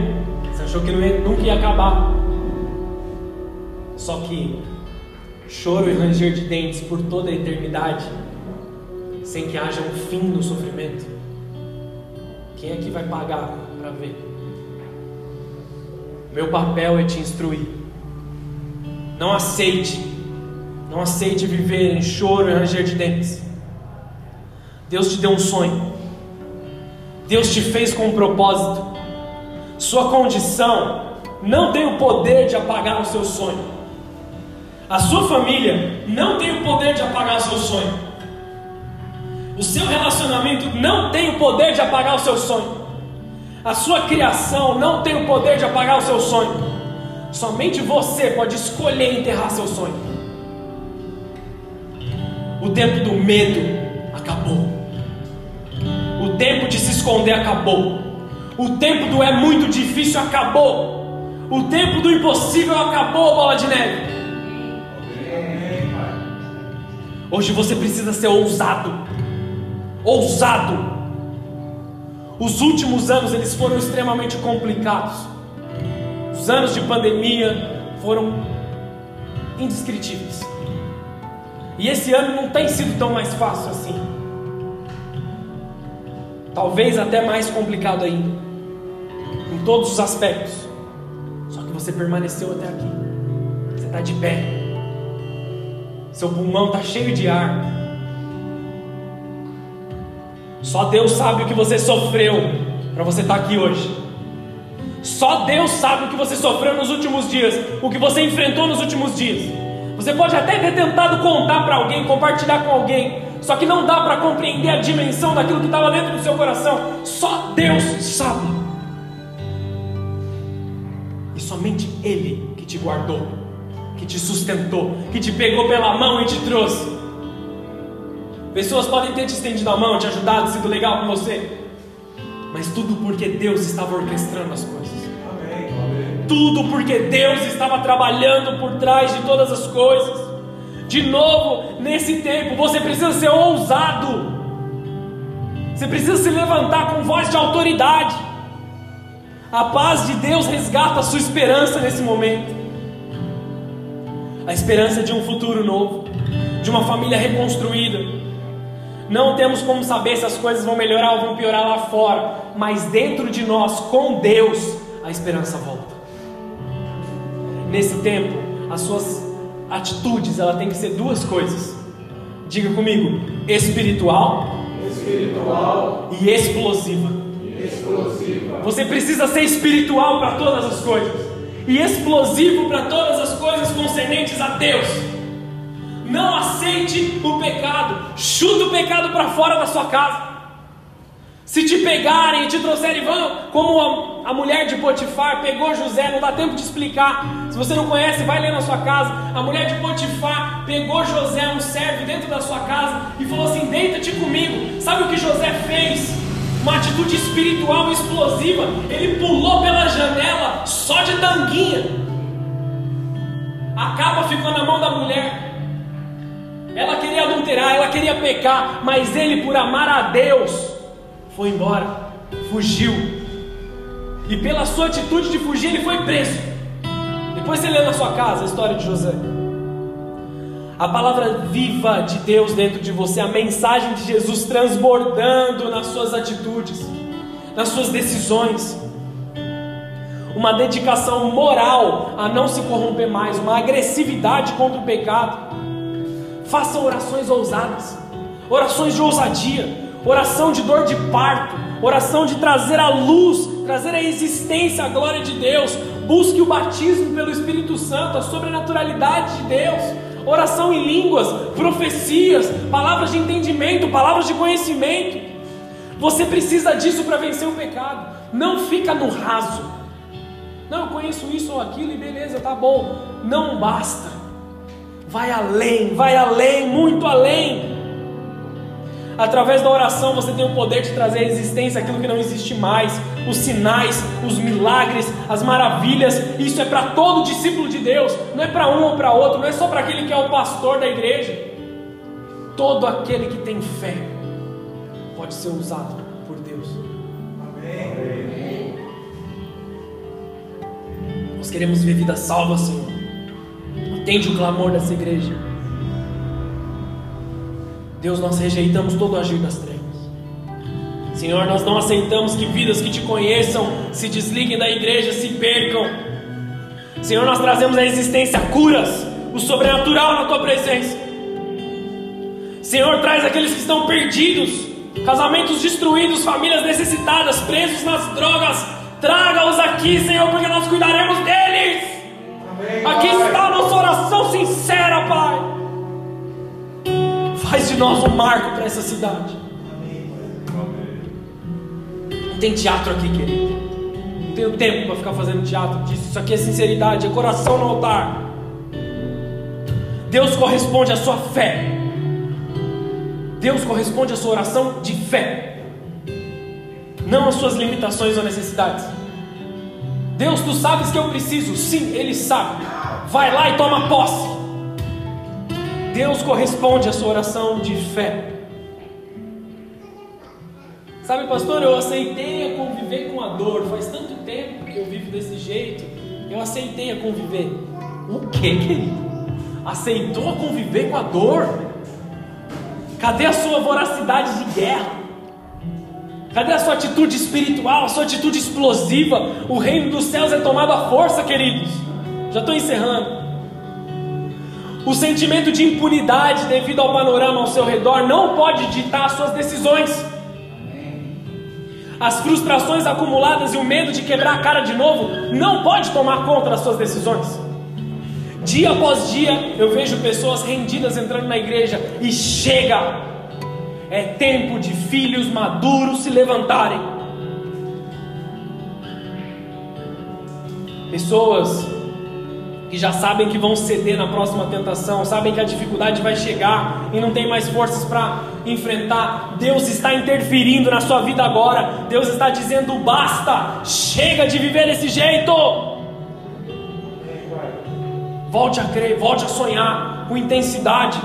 Você achou que ia, nunca ia acabar. Só que choro e ranger de dentes por toda a eternidade sem que haja um fim no sofrimento? Quem é que vai pagar para ver? Meu papel é te instruir. Não aceite, não aceite viver em choro e ranger de dentes. Deus te deu um sonho. Deus te fez com um propósito. Sua condição não tem o poder de apagar o seu sonho. A sua família não tem o poder de apagar o seu sonho. O seu relacionamento não tem o poder de apagar o seu sonho. A sua criação não tem o poder de apagar o seu sonho. Somente você pode escolher enterrar seu sonho. O tempo do medo acabou. O tempo de se esconder acabou. O tempo do é muito difícil acabou. O tempo do impossível acabou, bola de neve. Hoje você precisa ser ousado ousado. Os últimos anos eles foram extremamente complicados. Os anos de pandemia foram indescritíveis. E esse ano não tem sido tão mais fácil assim. Talvez até mais complicado ainda. Em todos os aspectos. Só que você permaneceu até aqui. Você está de pé. Seu pulmão está cheio de ar. Só Deus sabe o que você sofreu para você estar tá aqui hoje. Só Deus sabe o que você sofreu nos últimos dias, o que você enfrentou nos últimos dias. Você pode até ter tentado contar para alguém, compartilhar com alguém, só que não dá para compreender a dimensão daquilo que estava dentro do seu coração. Só Deus sabe. E somente Ele que te guardou, que te sustentou, que te pegou pela mão e te trouxe. Pessoas podem ter te estendido a mão, te ajudado, sido legal com você, mas tudo porque Deus estava orquestrando as coisas. Tudo porque Deus estava trabalhando por trás de todas as coisas. De novo, nesse tempo, você precisa ser ousado. Você precisa se levantar com voz de autoridade. A paz de Deus resgata a sua esperança nesse momento. A esperança de um futuro novo, de uma família reconstruída. Não temos como saber se as coisas vão melhorar ou vão piorar lá fora, mas dentro de nós, com Deus, a esperança volta nesse tempo, as suas atitudes, ela tem que ser duas coisas. Diga comigo, espiritual, espiritual e explosiva. explosiva. Você precisa ser espiritual para todas as coisas e explosivo para todas as coisas concernentes a Deus. Não aceite o pecado, chuta o pecado para fora da sua casa. Se te pegarem e te trouxerem, vão, como a, a, mulher de Potifar pegou José, não dá tempo de explicar. Se você não conhece, vai ler na sua casa. A mulher de Potifar pegou José, um servo, dentro da sua casa e falou assim: Deita-te comigo. Sabe o que José fez? Uma atitude espiritual explosiva. Ele pulou pela janela só de tanguinha. A capa ficou na mão da mulher. Ela queria adulterar, ela queria pecar, mas ele, por amar a Deus, foi embora, fugiu. E pela sua atitude de fugir, ele foi preso. Depois você lê na sua casa a história de José. A palavra viva de Deus dentro de você, a mensagem de Jesus transbordando nas suas atitudes, nas suas decisões. Uma dedicação moral a não se corromper mais, uma agressividade contra o pecado. Faça orações ousadas, orações de ousadia oração de dor de parto, oração de trazer a luz, trazer a existência, a glória de Deus. Busque o batismo pelo Espírito Santo, a sobrenaturalidade de Deus. Oração em línguas, profecias, palavras de entendimento, palavras de conhecimento. Você precisa disso para vencer o pecado. Não fica no raso. Não, eu conheço isso ou aquilo e beleza, tá bom. Não basta. Vai além, vai além, muito além. Através da oração você tem o poder de trazer à existência aquilo que não existe mais, os sinais, os milagres, as maravilhas. Isso é para todo discípulo de Deus, não é para um ou para outro, não é só para aquele que é o pastor da igreja. Todo aquele que tem fé pode ser usado por Deus. Amém. Nós queremos ver vida salva, Senhor. Atende o clamor dessa igreja. Deus, nós rejeitamos todo o agir das trevas. Senhor, nós não aceitamos que vidas que te conheçam se desliguem da igreja, se percam. Senhor, nós trazemos à existência curas, o sobrenatural na tua presença. Senhor, traz aqueles que estão perdidos, casamentos destruídos, famílias necessitadas, presos nas drogas. Traga-os aqui, Senhor, porque nós cuidaremos deles. Amém, aqui está a nossa oração sincera, Pai. Nós um marco para essa cidade. Não tem teatro aqui, querido. Não tenho tempo para ficar fazendo teatro disso. Isso aqui é sinceridade, é coração no altar. Deus corresponde à sua fé. Deus corresponde à sua oração de fé, não às suas limitações ou necessidades. Deus, tu sabes que eu preciso, sim, Ele sabe. Vai lá e toma posse. Deus corresponde à sua oração de fé. Sabe, pastor, eu aceitei a conviver com a dor. Faz tanto tempo que eu vivo desse jeito. Eu aceitei a conviver. O que, querido? Aceitou conviver com a dor? Cadê a sua voracidade de guerra? Cadê a sua atitude espiritual, a sua atitude explosiva? O reino dos céus é tomado à força, queridos. Já estou encerrando. O sentimento de impunidade devido ao panorama ao seu redor não pode ditar suas decisões. As frustrações acumuladas e o medo de quebrar a cara de novo não pode tomar conta das suas decisões. Dia após dia eu vejo pessoas rendidas entrando na igreja e chega. É tempo de filhos maduros se levantarem. Pessoas que já sabem que vão ceder na próxima tentação, sabem que a dificuldade vai chegar e não tem mais forças para enfrentar. Deus está interferindo na sua vida agora. Deus está dizendo: basta, chega de viver desse jeito. Volte a crer, volte a sonhar com intensidade.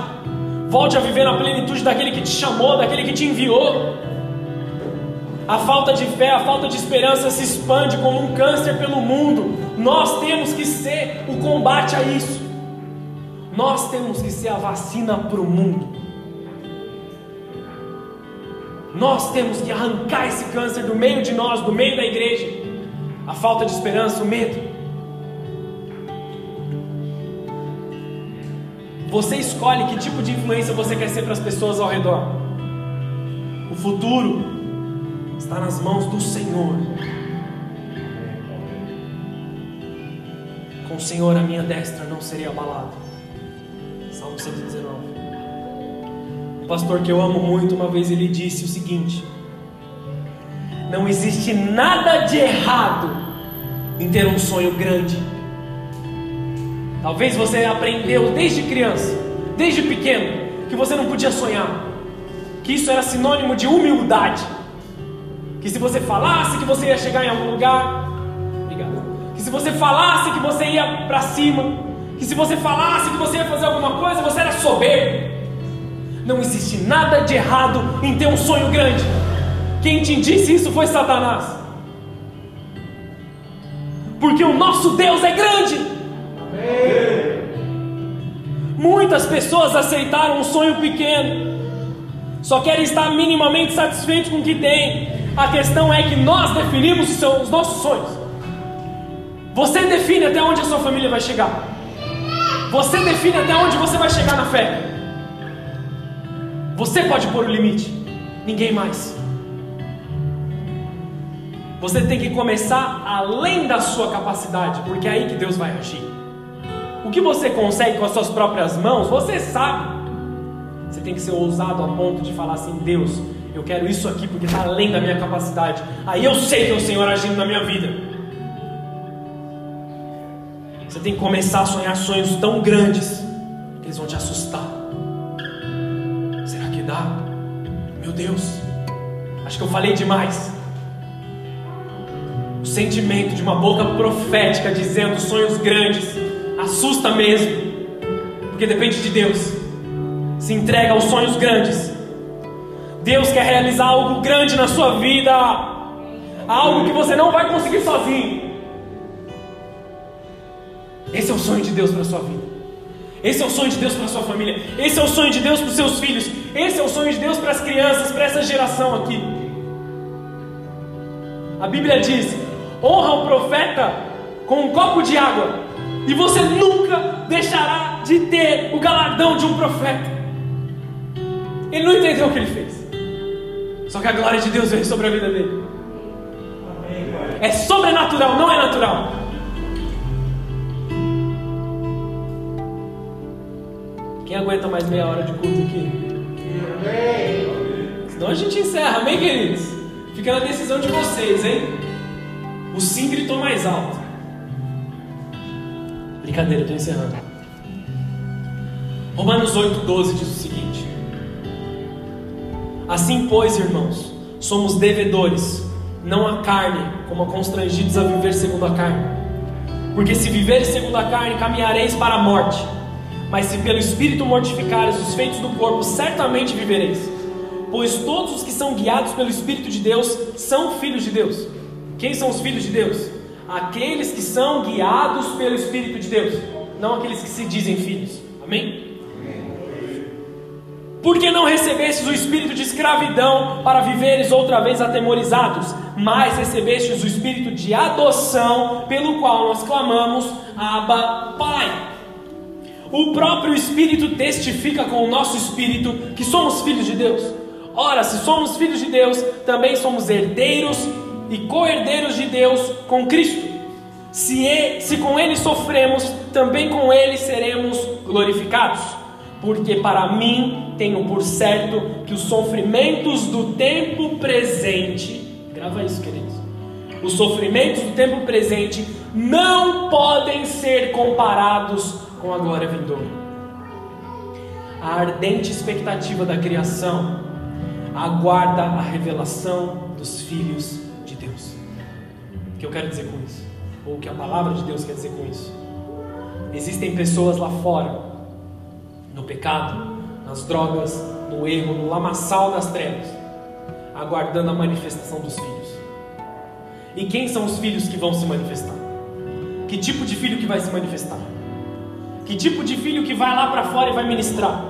Volte a viver na plenitude daquele que te chamou, daquele que te enviou. A falta de fé, a falta de esperança se expande como um câncer pelo mundo. Nós temos que ser o combate a isso. Nós temos que ser a vacina para o mundo. Nós temos que arrancar esse câncer do meio de nós, do meio da igreja. A falta de esperança, o medo. Você escolhe que tipo de influência você quer ser para as pessoas ao redor. O futuro está nas mãos do Senhor. Com o Senhor a minha destra não seria abalada. Salmo 119. Um pastor que eu amo muito, uma vez ele disse o seguinte: Não existe nada de errado em ter um sonho grande. Talvez você aprendeu desde criança, desde pequeno, que você não podia sonhar, que isso era sinônimo de humildade. Que se você falasse que você ia chegar em algum lugar, se você falasse que você ia para cima, que se você falasse que você ia fazer alguma coisa, você era soberbo. Não existe nada de errado em ter um sonho grande. Quem te disse isso foi Satanás. Porque o nosso Deus é grande. Muitas pessoas aceitaram um sonho pequeno, só querem estar minimamente satisfeitos com o que têm. A questão é que nós definimos os nossos sonhos. Você define até onde a sua família vai chegar. Você define até onde você vai chegar na fé. Você pode pôr o limite, ninguém mais. Você tem que começar além da sua capacidade, porque é aí que Deus vai agir. O que você consegue com as suas próprias mãos, você sabe. Você tem que ser ousado a ponto de falar assim: Deus, eu quero isso aqui porque está além da minha capacidade. Aí eu sei que é o Senhor agindo na minha vida. Você tem que começar a sonhar sonhos tão grandes que eles vão te assustar. Será que dá? Meu Deus, acho que eu falei demais. O sentimento de uma boca profética dizendo sonhos grandes assusta mesmo, porque depende de Deus. Se entrega aos sonhos grandes Deus quer realizar algo grande na sua vida, algo que você não vai conseguir sozinho. Esse é o sonho de Deus para a sua vida. Esse é o sonho de Deus para a sua família. Esse é o sonho de Deus para os seus filhos. Esse é o sonho de Deus para as crianças, para essa geração aqui. A Bíblia diz: honra o profeta com um copo de água, e você nunca deixará de ter o galardão de um profeta. Ele não entendeu o que ele fez. Só que a glória de Deus veio sobre a vida dele. É sobrenatural, não é natural. Quem aguenta mais meia hora de culto aqui? Senão a gente encerra, amém, queridos? Fica na decisão de vocês, hein? O sim gritou mais alto. Brincadeira, estou encerrando. Romanos 8,12 diz o seguinte. Assim, pois, irmãos, somos devedores, não a carne, como constrangidos a viver segundo a carne. Porque se viveres segundo a carne, caminhareis para a morte. Mas se pelo Espírito mortificares os feitos do corpo, certamente vivereis. pois todos os que são guiados pelo Espírito de Deus são filhos de Deus. Quem são os filhos de Deus? Aqueles que são guiados pelo Espírito de Deus, não aqueles que se dizem filhos. Amém? Porque não recebestes o espírito de escravidão para viveres outra vez atemorizados, mas recebestes o espírito de adoção, pelo qual nós clamamos, Abba, Pai. O próprio Espírito testifica com o nosso espírito que somos filhos de Deus. Ora, se somos filhos de Deus, também somos herdeiros e co-herdeiros de Deus com Cristo. Se, e, se com Ele sofremos, também com Ele seremos glorificados. Porque para mim tenho por certo que os sofrimentos do tempo presente, grava isso, queridos, os sofrimentos do tempo presente não podem ser comparados com a glória vindoura. A ardente expectativa da criação aguarda a revelação dos filhos de Deus. O que eu quero dizer com isso? Ou o que a palavra de Deus quer dizer com isso? Existem pessoas lá fora, no pecado, nas drogas, no erro, no lamaçal das trevas, aguardando a manifestação dos filhos. E quem são os filhos que vão se manifestar? Que tipo de filho que vai se manifestar? Que tipo de filho que vai lá para fora e vai ministrar?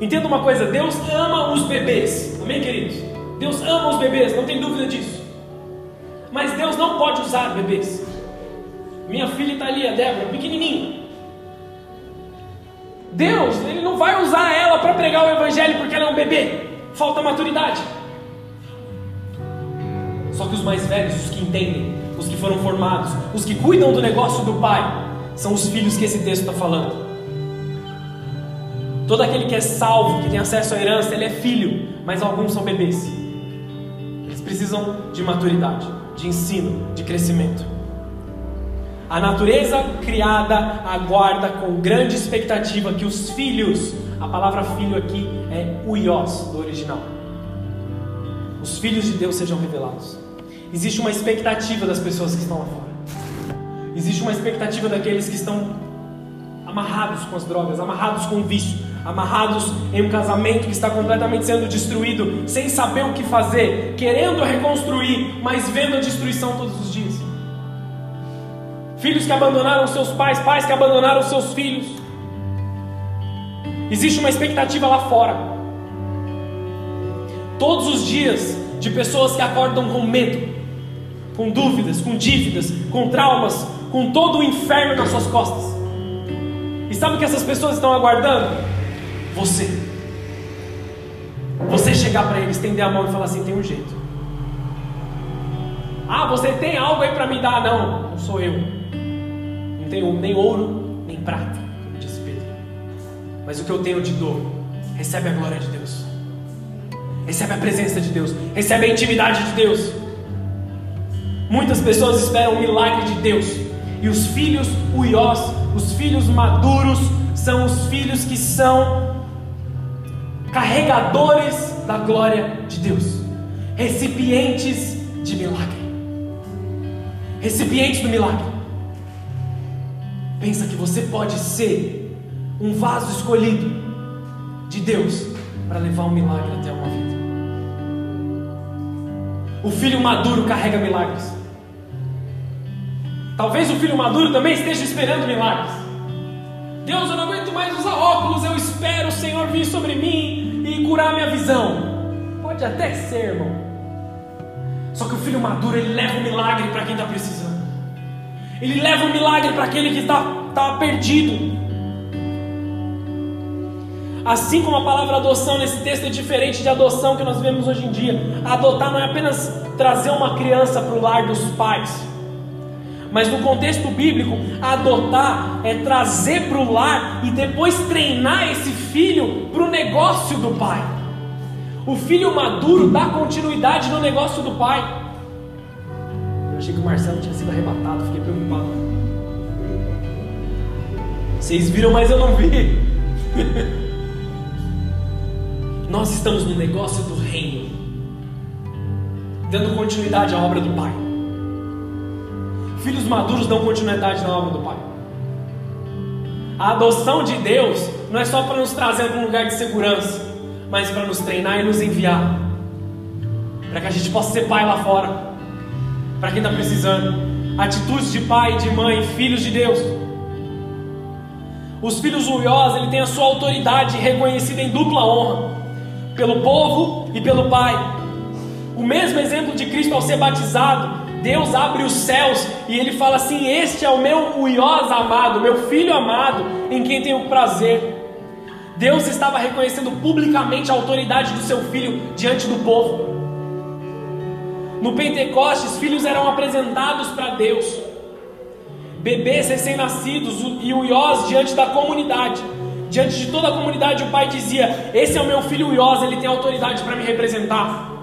Entenda uma coisa: Deus ama os bebês, amém, queridos? Deus ama os bebês, não tem dúvida disso. Mas Deus não pode usar bebês. Minha filha está ali, a Débora, pequenininha. Deus, Ele não vai usar ela para pregar o Evangelho porque ela é um bebê. Falta maturidade. Só que os mais velhos, os que entendem, os que foram formados, os que cuidam do negócio do Pai, são os filhos que esse texto está falando. Todo aquele que é salvo, que tem acesso à herança, ele é filho, mas alguns são bebês. Eles precisam de maturidade, de ensino, de crescimento. A natureza criada aguarda com grande expectativa que os filhos, a palavra filho aqui é uios do original, os filhos de Deus sejam revelados. Existe uma expectativa das pessoas que estão lá fora. Existe uma expectativa daqueles que estão amarrados com as drogas, amarrados com o vício, amarrados em um casamento que está completamente sendo destruído, sem saber o que fazer, querendo reconstruir, mas vendo a destruição todos os dias. Filhos que abandonaram seus pais, pais que abandonaram seus filhos. Existe uma expectativa lá fora. Todos os dias de pessoas que acordam com medo, com dúvidas, com dívidas, com traumas, com todo o inferno nas suas costas. E sabe o que essas pessoas estão aguardando? Você. Você chegar para eles, estender a mão e falar assim: tem um jeito. Ah, você tem algo aí para me dar? Não, não sou eu. Não tenho nem ouro, nem prata, como disse Pedro. Mas o que eu tenho te dou. Recebe a glória de Deus. Recebe a presença de Deus. Recebe a intimidade de Deus. Muitas pessoas esperam o milagre de Deus. E os filhos uiós, os filhos maduros, são os filhos que são carregadores da glória de Deus, recipientes de milagre. Recipientes do milagre. Pensa que você pode ser um vaso escolhido de Deus para levar um milagre até uma vida. O filho maduro carrega milagres. Talvez o filho maduro também esteja esperando milagres. Deus, eu não aguento mais usar óculos, eu espero o Senhor vir sobre mim e curar minha visão. Pode até ser, irmão. Só que o filho maduro, ele leva o milagre para quem está precisando. Ele leva o milagre para aquele que está tá perdido. Assim como a palavra adoção nesse texto é diferente de adoção que nós vemos hoje em dia. Adotar não é apenas trazer uma criança para o lar dos pais mas no contexto bíblico, adotar é trazer para o lar e depois treinar esse filho para o negócio do pai. O filho maduro dá continuidade no negócio do pai. Eu achei que o Marcelo tinha sido arrebatado, fiquei preocupado. Vocês viram, mas eu não vi. Nós estamos no negócio do reino, dando continuidade à obra do Pai. Filhos maduros dão continuidade na obra do Pai. A adoção de Deus não é só para nos trazer para um lugar de segurança. mas para nos treinar e nos enviar, para que a gente possa ser pai lá fora, para quem está precisando. Atitudes de pai, de mãe, filhos de Deus. Os filhos uiós, ele tem a sua autoridade reconhecida em dupla honra, pelo povo e pelo pai. O mesmo exemplo de Cristo ao ser batizado, Deus abre os céus e ele fala assim: Este é o meu uiós amado, meu filho amado, em quem tenho prazer. Deus estava reconhecendo publicamente a autoridade do seu filho diante do povo. No Pentecostes, filhos eram apresentados para Deus, bebês recém-nascidos e uiós diante da comunidade. Diante de toda a comunidade, o pai dizia: Esse é o meu filho uiós, ele tem autoridade para me representar.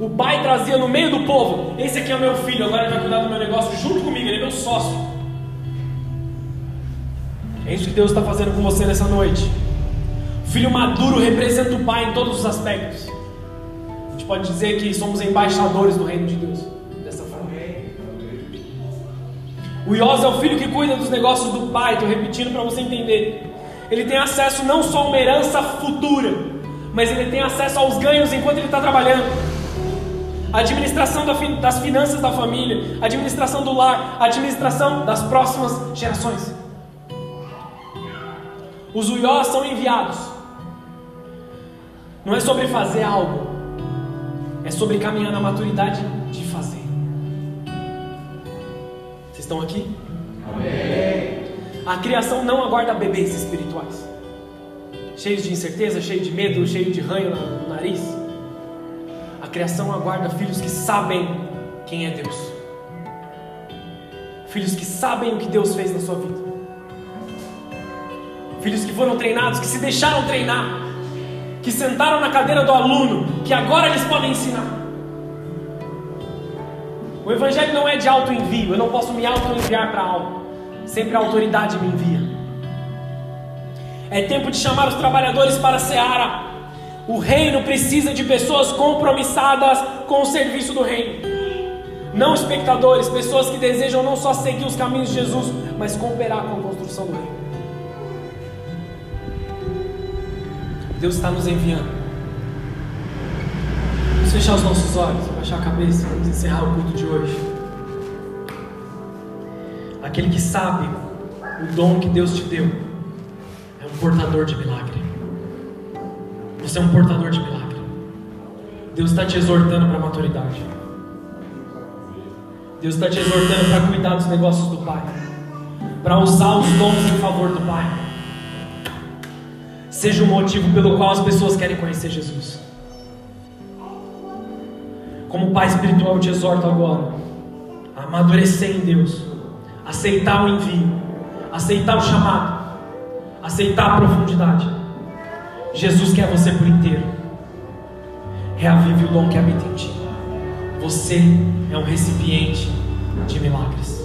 O pai trazia no meio do povo: Esse aqui é o meu filho, agora ele vai cuidar do meu negócio junto comigo, ele é meu sócio. É isso que Deus está fazendo com você nessa noite. O filho maduro representa o pai em todos os aspectos. A gente pode dizer que somos embaixadores do reino de Deus. Dessa forma. O Iós é o filho que cuida dos negócios do pai. Estou repetindo para você entender. Ele tem acesso não só a uma herança futura, mas ele tem acesso aos ganhos enquanto ele está trabalhando. A administração das finanças da família, a administração do lar, a administração das próximas gerações. Os uiós são enviados. Não é sobre fazer algo, é sobre caminhar na maturidade de fazer. Vocês estão aqui? Amém. A criação não aguarda bebês espirituais, cheios de incerteza, cheios de medo, cheios de ranho no nariz. Criação aguarda filhos que sabem quem é Deus, filhos que sabem o que Deus fez na sua vida. Filhos que foram treinados, que se deixaram treinar, que sentaram na cadeira do aluno, que agora eles podem ensinar. O Evangelho não é de auto-envio, eu não posso me auto-enviar para algo, sempre a autoridade me envia. É tempo de chamar os trabalhadores para a seara. O reino precisa de pessoas compromissadas com o serviço do reino. Não espectadores, pessoas que desejam não só seguir os caminhos de Jesus, mas cooperar com a construção do reino. Deus está nos enviando. Vamos fechar os nossos olhos, baixar a cabeça, vamos encerrar o culto de hoje. Aquele que sabe o dom que Deus te deu é um portador de milagre. Você é um portador de milagre. Deus está te exortando para a maturidade. Deus está te exortando para cuidar dos negócios do Pai, para usar os dons em favor do Pai seja o motivo pelo qual as pessoas querem conhecer Jesus. Como Pai espiritual, eu te exorto agora a amadurecer em Deus, aceitar o envio, aceitar o chamado, aceitar a profundidade. Jesus quer você por inteiro. Reavive o dom que habita em ti. Você é um recipiente de milagres.